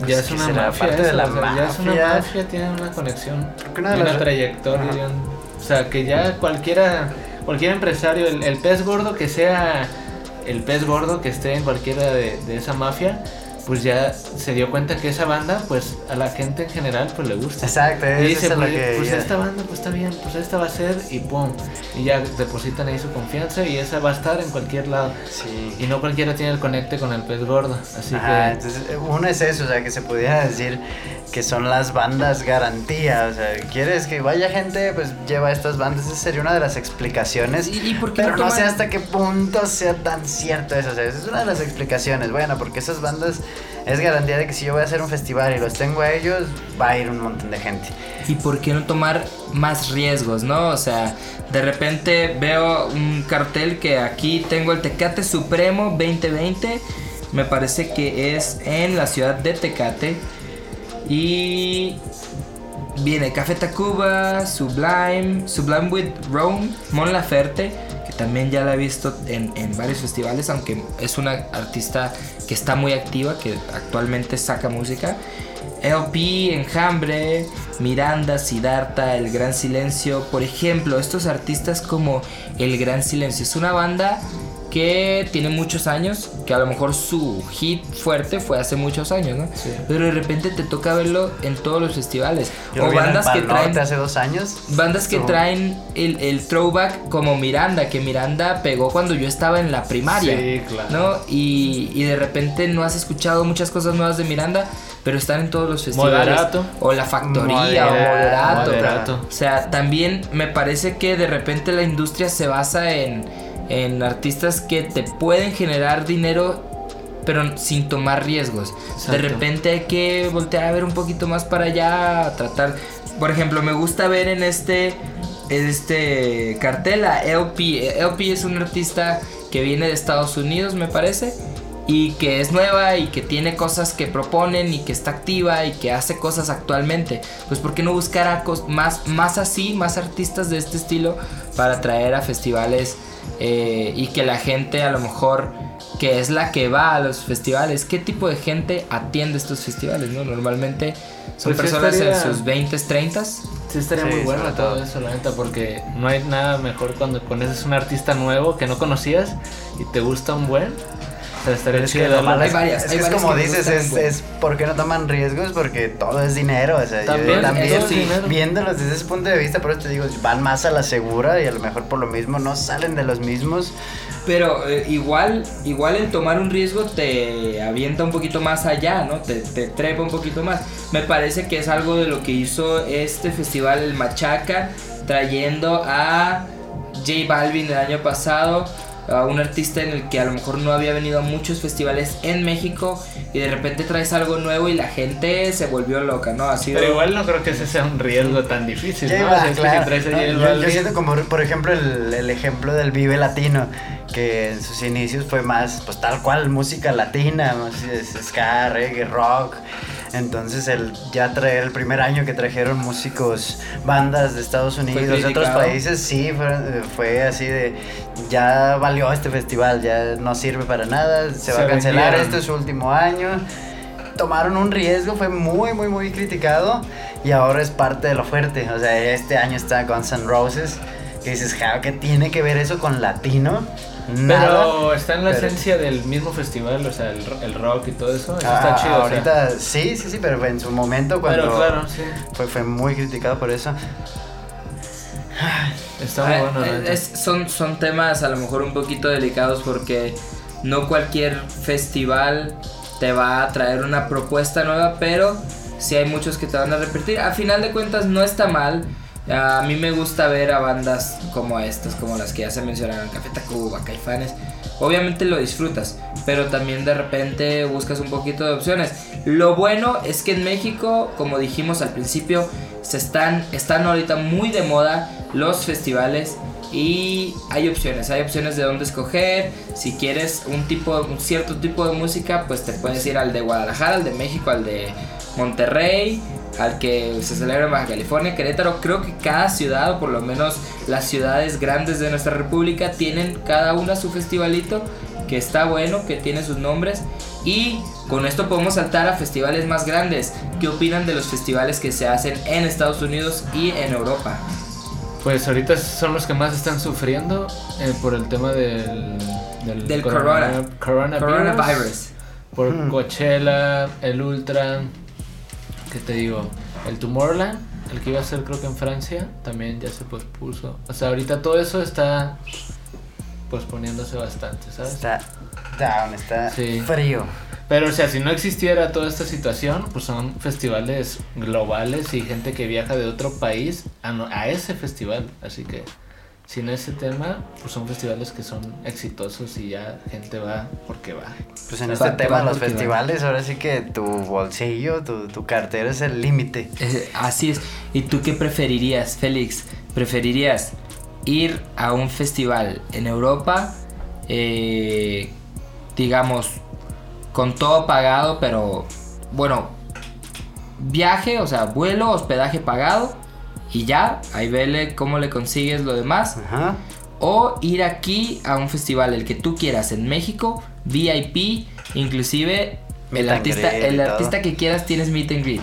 Ya Pues es que una será mafia, parte de la o sea, ya es una mafia. mafia, tienen una conexión, una una trayectoria, Ajá. y un- o sea, que ya cualquiera, cualquier empresario, el, el pez gordo que sea el pez gordo que esté en cualquiera de, de esa mafia, pues ya se dio cuenta que esa banda, pues a la gente en general, pues le gusta. Exacto, Y dice, es pues, que pues ya- esta banda, pues está bien, pues esta va a ser y pum. Y ya depositan ahí su confianza y esa va a estar en cualquier lado. Sí. Y no cualquiera tiene el conecte con el pez gordo. Así Ajá, que entonces uno es eso, o sea, que se pudiera decir que son las bandas garantía, o sea, quieres que vaya gente, pues lleva estas bandas, esa sería una de las explicaciones, ¿Y, y por qué pero no toman- sé hasta qué punto sea tan cierto eso, o sea, esa es una de las explicaciones, bueno, porque esas bandas es garantía de que si yo voy a hacer un festival y los tengo a ellos, va a ir un montón de gente. ¿Y por qué no tomar más riesgos, no? O sea, de repente veo un cartel que aquí tengo el Tecate Supremo 2020. Me parece que es en la ciudad de Tecate. Y viene Café Tacuba, Sublime, Sublime with Rome, Mon Laferte, que también ya la he visto en, en varios festivales, aunque es una artista que está muy activa, que actualmente saca música. LP, Enjambre, Miranda, Siddhartha, El Gran Silencio. Por ejemplo, estos artistas como El Gran Silencio. Es una banda que tiene muchos años, que a lo mejor su hit fuerte fue hace muchos años, ¿no? Sí. Pero de repente te toca verlo en todos los festivales. Yo o bandas que traen hace dos años. bandas que traen el, el throwback como Miranda, que Miranda pegó cuando yo estaba en la primaria. Sí, claro. ¿no? Y, y de repente no has escuchado muchas cosas nuevas de Miranda, pero están en todos los festivales. Moderato. O La Factoría, Moderato, o Moderato. Moderato. O sea, también me parece que de repente la industria se basa en, en artistas que te pueden generar dinero pero sin tomar riesgos. De repente hay que voltear a ver un poquito más para allá, a tratar. Por ejemplo, me gusta ver en este este cartel a LP. LP es un artista que viene de Estados Unidos, me parece, y que es nueva y que tiene cosas que proponen y que está activa y que hace cosas actualmente. Pues ¿por qué no buscar a más, más así, más artistas de este estilo para traer a festivales eh, y que la gente a lo mejor que es la que va a los festivales, qué tipo de gente atiende estos festivales, ¿no? Normalmente son Pues personas en sus 20, 30 Sí, estaría Sí, muy bueno todo todo. eso, la neta, porque no hay nada mejor cuando conoces un artista nuevo que no conocías y te gusta un buen. O sea, estaría Es chido malo Hay varias, es hay que es varias como que dices, es, es por qué no toman riesgos, porque todo es dinero, o sea, yo También, también, sí. dinero. viéndolos desde ese punto de vista, por eso te digo, van más a la segura y a lo mejor por lo mismo no salen de los mismos. Pero eh, igual, igual el tomar un riesgo te avienta un poquito más allá, ¿no? Te, te trepa un poquito más. Me parece que es algo de lo que hizo este festival, el Machaca, trayendo a J Balvin el año pasado, a un artista en el que a lo mejor no había venido a muchos festivales en México y de repente traes algo nuevo y la gente se volvió loca, ¿no? Ha sido... Pero igual no creo que ese sea un riesgo tan difícil, ¿no? iba, O sea, es que claro. a No, yo- yo, siento como, por ejemplo, el, el ejemplo del Vive Latino, que en sus inicios fue más, pues tal cual, música latina, más es- ska, reggae, rock. Entonces, el ya traer el primer año que trajeron músicos, bandas de Estados Unidos, de otros países, sí, fue, fue así de, ya valió este festival, ya no sirve para nada, se, va a cancelar, vendieron. este es su último año tomaron un riesgo, fue muy, muy, muy criticado y ahora es parte de lo fuerte. O sea, este año está Guns N' Roses, que dices, "Ja, ¿qué tiene que ver eso con latino? Nada. Pero está en la Pero- esencia del mismo festival, o sea, el, el rock y todo eso. Eso Ah, está chido. o sea. ahorita sí, sí, sí, pero en su momento cuando Pero claro, sí. fue, fue muy criticado por eso. Está muy Ah, bueno, eh, es- son, son temas a lo mejor un poquito delicados porque no cualquier festival te va a traer una propuesta nueva, pero sí hay muchos que te van a repetir. A final de cuentas no está mal. A mí me gusta ver a bandas como estas, como las que ya se mencionaron, Café Tacuba, Caifanes. Obviamente lo disfrutas, pero también de repente buscas un poquito de opciones. Lo bueno es que en México, como dijimos al principio, se están, están ahorita muy de moda los festivales y hay opciones, hay opciones de dónde escoger. Si quieres un tipo, un cierto tipo de música, pues te puedes ir al de Guadalajara, al de México, al de Monterrey, al que se celebra en Baja California, Querétaro. Creo que cada ciudad, o por lo menos las ciudades grandes de nuestra república, tienen cada una su festivalito que está bueno, que tiene sus nombres. Y con esto podemos saltar a festivales más grandes. ¿Qué opinan de los festivales que se hacen en Estados Unidos y en Europa? Pues ahorita son los que más están sufriendo eh, por el tema del, del, Del corona. coronavirus. Coronavirus. Por Hmm. Coachella, el Ultra, ¿qué te digo? El Tomorrowland, el que iba a ser creo que en Francia, también ya se pospuso. O sea, ahorita todo eso está posponiéndose bastante, ¿sabes? Está down, está Sí. frío. Pero o sea, si no existiera toda esta situación, pues son festivales globales y gente que viaja de otro país a, no- a ese festival. Así que sin ese tema, pues son festivales que son exitosos y ya gente va porque va. Pues en este te tema, los va. festivales, ahora sí que tu bolsillo, tu, tu cartera es el límite. Eh, así es. ¿Y tú qué preferirías, Félix? ¿Preferirías ir a un festival en Europa, eh, digamos, con todo pagado, pero bueno, viaje, o sea, vuelo, hospedaje pagado y ya, ahí vele cómo le consigues lo demás? Ajá. O ir aquí a un festival, el que tú quieras, en México, VIP, inclusive Meet el artista, el artista que quieras tienes meet and greet.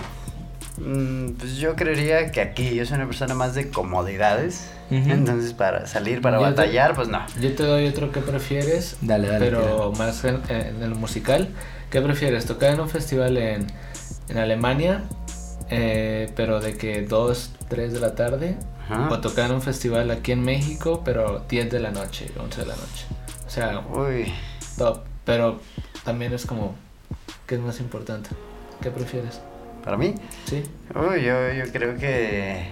Mm, Pues yo creería que aquí yo soy una persona más de comodidades. Ujú. Entonces, para salir, para Yo te- batallar, pues no. Yo te doy otro que prefieres, Dale, dale. pero más en, en el musical. ¿Qué prefieres? ¿Tocar en un festival en, en Alemania, eh, pero de que 2, 3 de la tarde? Ajá. ¿O tocar un festival aquí en México, pero 10 de la noche, 11 de la noche? O sea, Uy, top. Pero también es como, ¿qué es más importante? ¿Qué prefieres? para mí, ¿Sí? uy, yo, yo creo que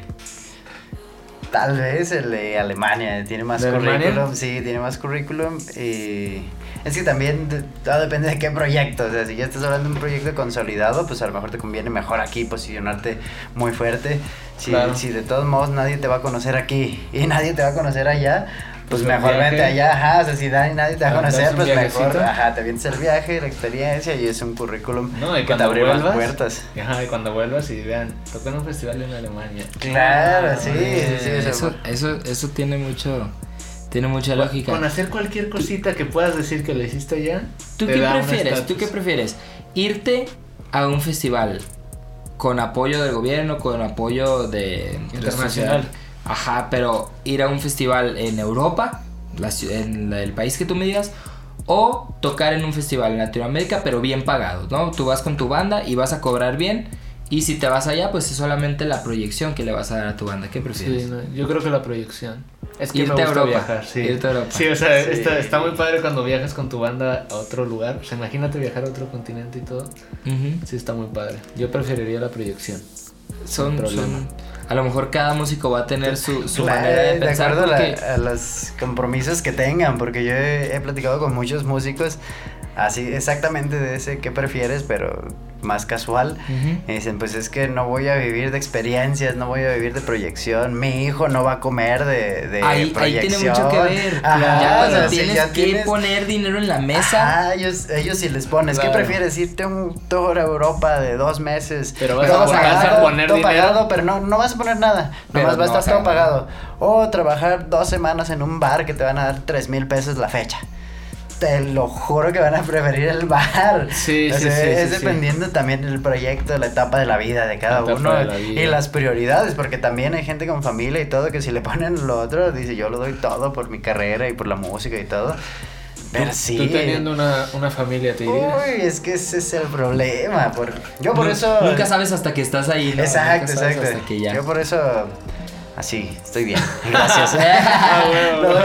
Tal vez el de Alemania tiene más ¿De currículum, Alemania? sí, tiene más currículum y es que también todo depende de qué proyecto, o sea, si ya estás hablando de un proyecto consolidado, pues a lo mejor te conviene mejor aquí posicionarte muy fuerte. Si, Claro. si de todos modos nadie te va a conocer aquí y nadie te va a conocer allá, pues Pues mejor vete allá, ajá, o sea, si nadie, nadie te va a conocer, pues mejor, viajecito. ajá, te vienes el viaje, la experiencia y es un currículum No, y que te cuando abre más vuelvas. puertas. Ajá, y cuando vuelvas y vean, tocó en un festival en Alemania. Claro, sí, sí, sí, sea, eso, eso, eso tiene mucho, tiene mucha Con lógica. hacer cualquier cosita que puedas decir que lo hiciste allá. ¿Tú te qué prefieres? ¿Tú qué prefieres? ¿Irte a un festival con apoyo del gobierno, con apoyo de Internacional. Ajá, pero ir a un festival en Europa, la en la- el país que tú me digas, o tocar en un festival en Latinoamérica, pero bien pagado, ¿no? Tú vas con tu banda y vas a cobrar bien. Y si te vas allá, pues es solamente la proyección que le vas a dar a tu banda. ¿Qué prefieres? Sí, no, yo creo que la proyección. Es que Irte me a gusta Europa. viajar, sí. Irte a Europa. Sí, o sea, Sí. Está, está muy padre cuando viajas con tu banda a otro lugar. O sea, imagínate viajar a otro continente y todo. Ujú. Sí, está muy padre. Yo preferiría la proyección. son, son- a lo mejor cada músico va a tener su, su Claro, manera de de pensar acuerdo a, la- a los compromisos que tengan, porque yo he, he platicado con muchos músicos así exactamente de ese que prefieres, pero más casual. Y dicen, pues es que no voy a vivir de experiencias, no voy a vivir de proyección, mi hijo no va a comer de, de ahí, ahí proyección. tiene mucho que ver. Ajá, ya cuando tienes ya que tienes- poner dinero en la mesa. Ajá, ellos, ellos si les pones, Claro. ¿qué prefieres? Irte a un tour a Europa de dos meses. Pero vas a- todo vas a pagado, poner todo dinero. pagado, pero no, no vas a poner nada. Pero Nomás va a estar todo pagado. O trabajar dos semanas en un bar que te van a dar tres mil pesos la fecha. Te lo juro que van a preferir el bar. Sí, O sí, sea, sí, Es sí, sí. dependiendo también del proyecto, la etapa de la vida de cada La uno de y las prioridades, porque también hay gente con familia y todo que si le ponen lo otro, dice yo lo doy todo por mi carrera y por la música y todo. Pero sí. Tú teniendo una, una familia, te dirías. Uy, es que ese es el problema. Por... Yo por eso. Nunca sabes hasta que estás ahí. ¿no? Exacto, exacto. Hasta que ya. Yo por eso. Así, estoy bien. Gracias. Ah. Lo por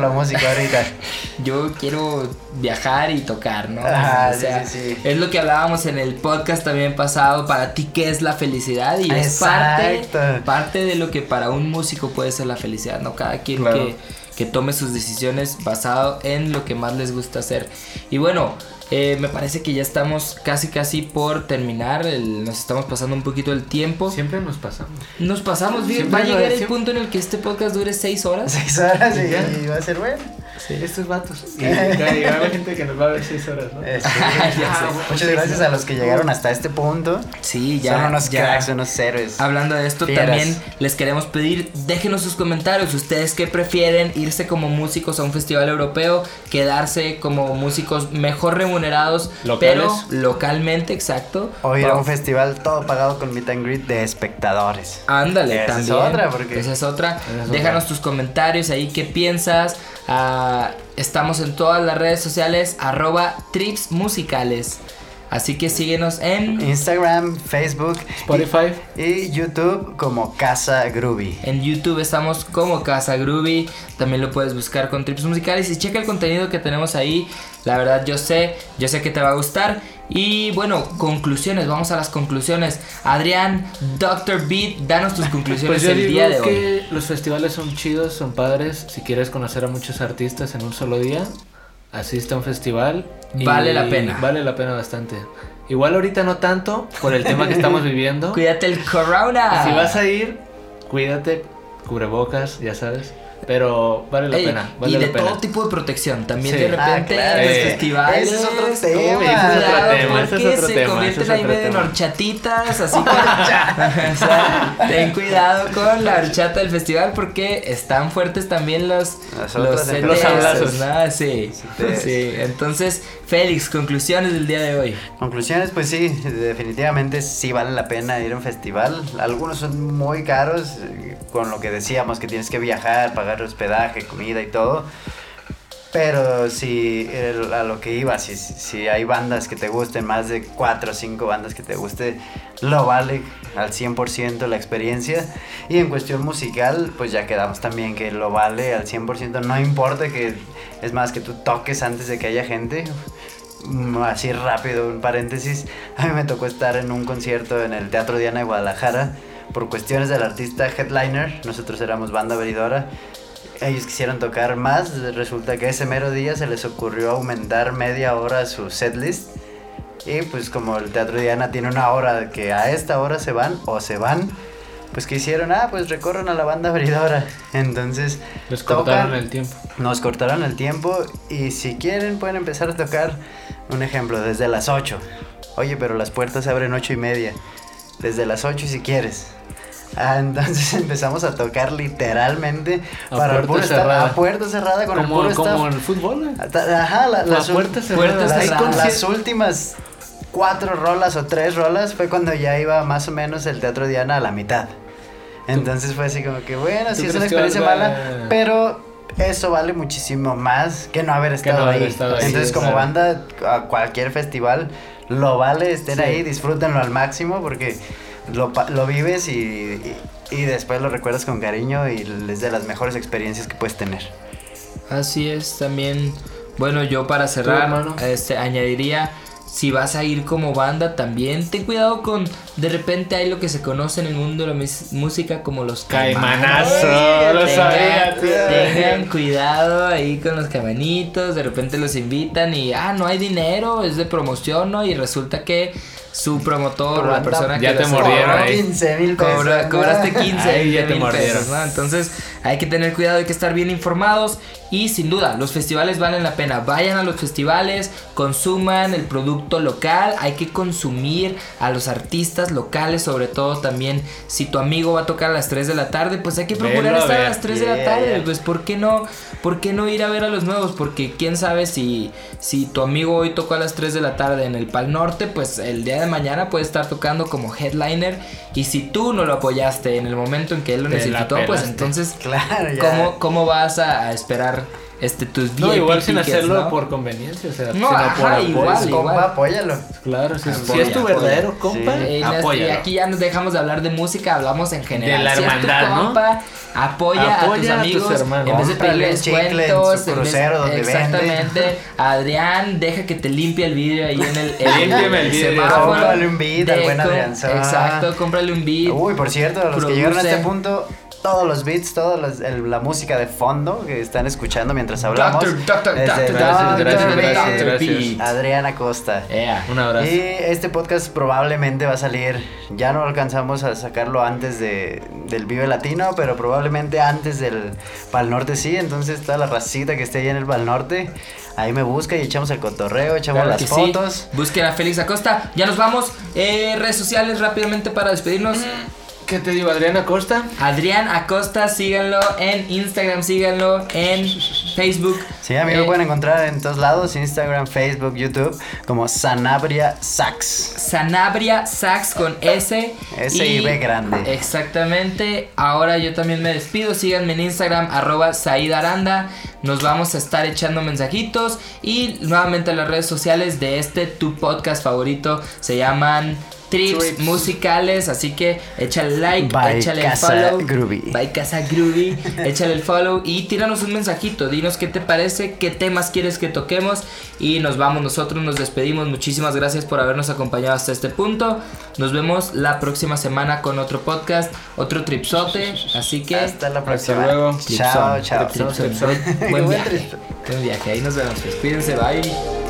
la música ahorita. Yo quiero viajar y tocar, ¿no? Ajá, o sea, sí, sí, sí. es lo que hablábamos en el podcast también pasado. Para ti, ¿qué es la felicidad? Y es parte, Exacto. parte de lo que para un músico puede ser la felicidad, ¿no? Cada quien Claro. que, que tome sus decisiones basado en lo que más les gusta hacer. Y bueno, eh, me parece que ya estamos casi casi por terminar. el- nos estamos pasando un poquito el tiempo. Siempre nos pasamos. Nos pasamos bien. Siempre Va a llegar el punto en el que este podcast dure seis horas. Seis horas y, y va a ser bueno. Estos vatos. Y, y va a haber gente que nos va a ver seis horas, ¿no? Eh, sí. Ah, Muchas gracias a los que llegaron hasta este punto. Sí, ya. Son unos ya. cracks, unos héroes. Hablando de esto, Fieras. también les queremos pedir, déjenos sus comentarios. ¿Ustedes qué prefieren? ¿Irse como músicos a un festival europeo? ¿Quedarse como músicos mejor remunerados? Locales. Pero localmente, exacto. O ir a un festival todo pagado con meet and greet de espectadores. Ándale, Esa es también. otra, porque- Esa es otra. Esa es Déjanos otra. tus comentarios ahí, qué piensas. Ah, estamos en todas las redes sociales, arroba trips musicales. Así que síguenos en, Instagram, Facebook Spotify. y, y YouTube como Casa Groovy. en YouTube. Estamos como Casa Groovy. También lo puedes buscar con trips musicales. Y checa el contenido que tenemos ahí. La verdad, yo sé, yo sé que te va a gustar. Y bueno, conclusiones. Vamos a las conclusiones. Adrián, Dr. Beat, danos tus conclusiones Pues yo el digo día de hoy. que los festivales son chidos, son padres. Si quieres conocer a muchos artistas en un solo día, asiste a un festival. y Vale la pena. Vale la pena bastante. Igual ahorita no tanto por el tema que estamos viviendo. Cuídate el corona. Si vas a ir, cuídate, cubrebocas, ya sabes. Pero vale la Ey, pena, vale y de la pena. todo tipo de protección. También Sí. de repente Ah, claro, en los eh, festivales. ese es otro tema. Ese es otro tema, ese es porque otro se tema, convierten ahí otro medio en horchatitas. Así que o sea, ten cuidado con la horchata del festival porque están fuertes también los los, CTS, Los hablazos. ¿no? Sí, sí. Entonces, Félix, conclusiones del día de hoy. Conclusiones, pues sí, definitivamente sí vale la pena ir a un festival. Algunos son muy caros, eh, con lo que decíamos que tienes que viajar, pagar hospedaje, comida y todo. Pero si a lo que iba, si, si hay bandas que te gusten, más de 4 o 5 bandas que te guste, lo vale al 100% la experiencia. Y en cuestión musical, pues ya quedamos también que lo vale al 100%. No importa que, es más, que tú toques antes de que haya gente. Así rápido, un paréntesis. A mí me tocó estar en un concierto en el Teatro Diana de Guadalajara. por cuestiones del artista headliner, nosotros éramos banda abridora. Ellos quisieron tocar más, resulta que ese mero día se les ocurrió aumentar media hora su setlist. Y pues como el Teatro Diana tiene una hora que a esta hora se van o se van, pues que hicieron, ah, pues recorran a la banda abridora. Entonces, Les tocan, cortaron el tiempo. nos cortaron el tiempo y si quieren pueden empezar a tocar, un ejemplo, desde las 8. Oye, pero las puertas se abren 8 y media. Desde las 8 si quieres. Ah, entonces empezamos a tocar literalmente A para el puerta puro cerrada. a puerta cerrada con el Como, puro como staff. el fútbol. ¿eh? Ajá, la- A las, ul- puerta cerrada. puertas las- últimas cuatro rolas o tres rolas fue cuando ya iba más o menos el Teatro Diana a la mitad. Entonces fue así como que, bueno, sí ¿Tú es una experiencia valga- mala, pero eso vale muchísimo más que no haber estado, no haber ahí. estado ahí, Entonces, sí, como claro. banda, a cualquier festival, lo vale, estén Sí. ahí, disfrútenlo al máximo porque lo, pa- lo vives y, y, y después lo recuerdas con cariño y es de las mejores experiencias que puedes tener. Así es, también. Bueno, yo para cerrar, este, añadiría. Si vas a ir como banda también, ten cuidado con. De repente hay lo que se conoce en el mundo de la mis- música como los Caimanazo, caimanes. lo sabía, Tengan, tío. tengan cuidado ahí con los caimanitos. De repente los invitan y, ah, no hay dinero, es de promoción, ¿no? Y resulta que su promotor, la Banda, persona que ya te los mordieron cobró, ahí. 15 mil pesos. Cobra- cobraste 15 Ahí ya te mil mordieron. pesos, ¿no? Entonces hay que tener cuidado, hay que estar bien informados y sin duda los festivales valen la pena. Vayan a los festivales, consuman el producto local, hay que consumir a los artistas locales, sobre todo también si tu amigo va a tocar a las 3 de la tarde, pues hay que procurar estar a ver. las 3 de la tarde, pues ¿por qué no? ¿Por qué no ir a ver a los nuevos? Porque quién sabe si si tu amigo hoy tocó a las 3 de la tarde en el Pal Norte, pues el día de mañana puede estar tocando como headliner y si tú no lo apoyaste en el momento en que él lo Te necesitó, pues entonces Claro, ya. ¿cómo, cómo vas a, a esperar este tus No, VIP igual sin tickets, hacerlo ¿no? por conveniencia, o sea, No, sino ajá, por apoyo. igual, compa, apóyalo. Claro, si, si Apoya, es tu apoya. verdadero compa, Sí. Eh, y las- y apóyalo. aquí ya nos dejamos de hablar de música, hablamos en general. De la Si es tu hermandad, ¿no? compa, Apoya, a tus Apoya a tus amigos hermanos. en vez de pedirles en cuentos, en vez- crucero donde exactamente. Adrián, deja que te limpie el vidrio ahí en el, en Límpiame el vidrio. semáforo. Cómprale un beat al De- buen com- Adrianzón. Exacto, cómprale un beat. Uy, por cierto, los que llegaron a este punto, todos los beats, toda la música de fondo que están escuchando mientras hablamos. Doctor, doctor, doctor, Gracias, gracias, gracias, gracias. Adrián Acosta. Yeah. Un abrazo. Y este podcast probablemente va a salir, ya no alcanzamos a sacarlo antes de, del Vive Latino, pero probablemente antes del Pal Norte sí, entonces toda la racita que esté ahí en el Pal Norte, ahí me busca y echamos el cotorreo, echamos Claro las que sí. fotos. Busquen a Félix Acosta. Ya nos vamos. Eh, redes sociales rápidamente para despedirnos. ¿Qué te digo, Adriana Costa? Adrián Acosta, síganlo en Instagram, síganlo en Facebook. Sí, a mí me Eh, pueden encontrar en todos lados, Instagram, Facebook, YouTube, como Sanabria Sax. Sanabria Sax con S. S y B grande. Exactamente. Ahora yo también me despido. Síganme en Instagram, arroba Said Aranda. Nos vamos a estar echando mensajitos. Y nuevamente las redes sociales de este tu podcast favorito se llaman Trips, Trips. musicales. Así que échale like, By échale Casa el follow. Groovy. By Casa Groovy. échale el follow y tíranos un mensajito. Dinos qué te parece, qué temas quieres que toquemos. Y nos vamos, nosotros nos despedimos. Muchísimas gracias por habernos acompañado hasta este punto. Nos vemos la próxima semana con otro podcast, otro tripsote. Así que. Hasta la Hasta próxima. luego. Chao, chao. Buen Buen viaje. Buen viaje. Ahí nos vemos. Pues cuídense. Bye.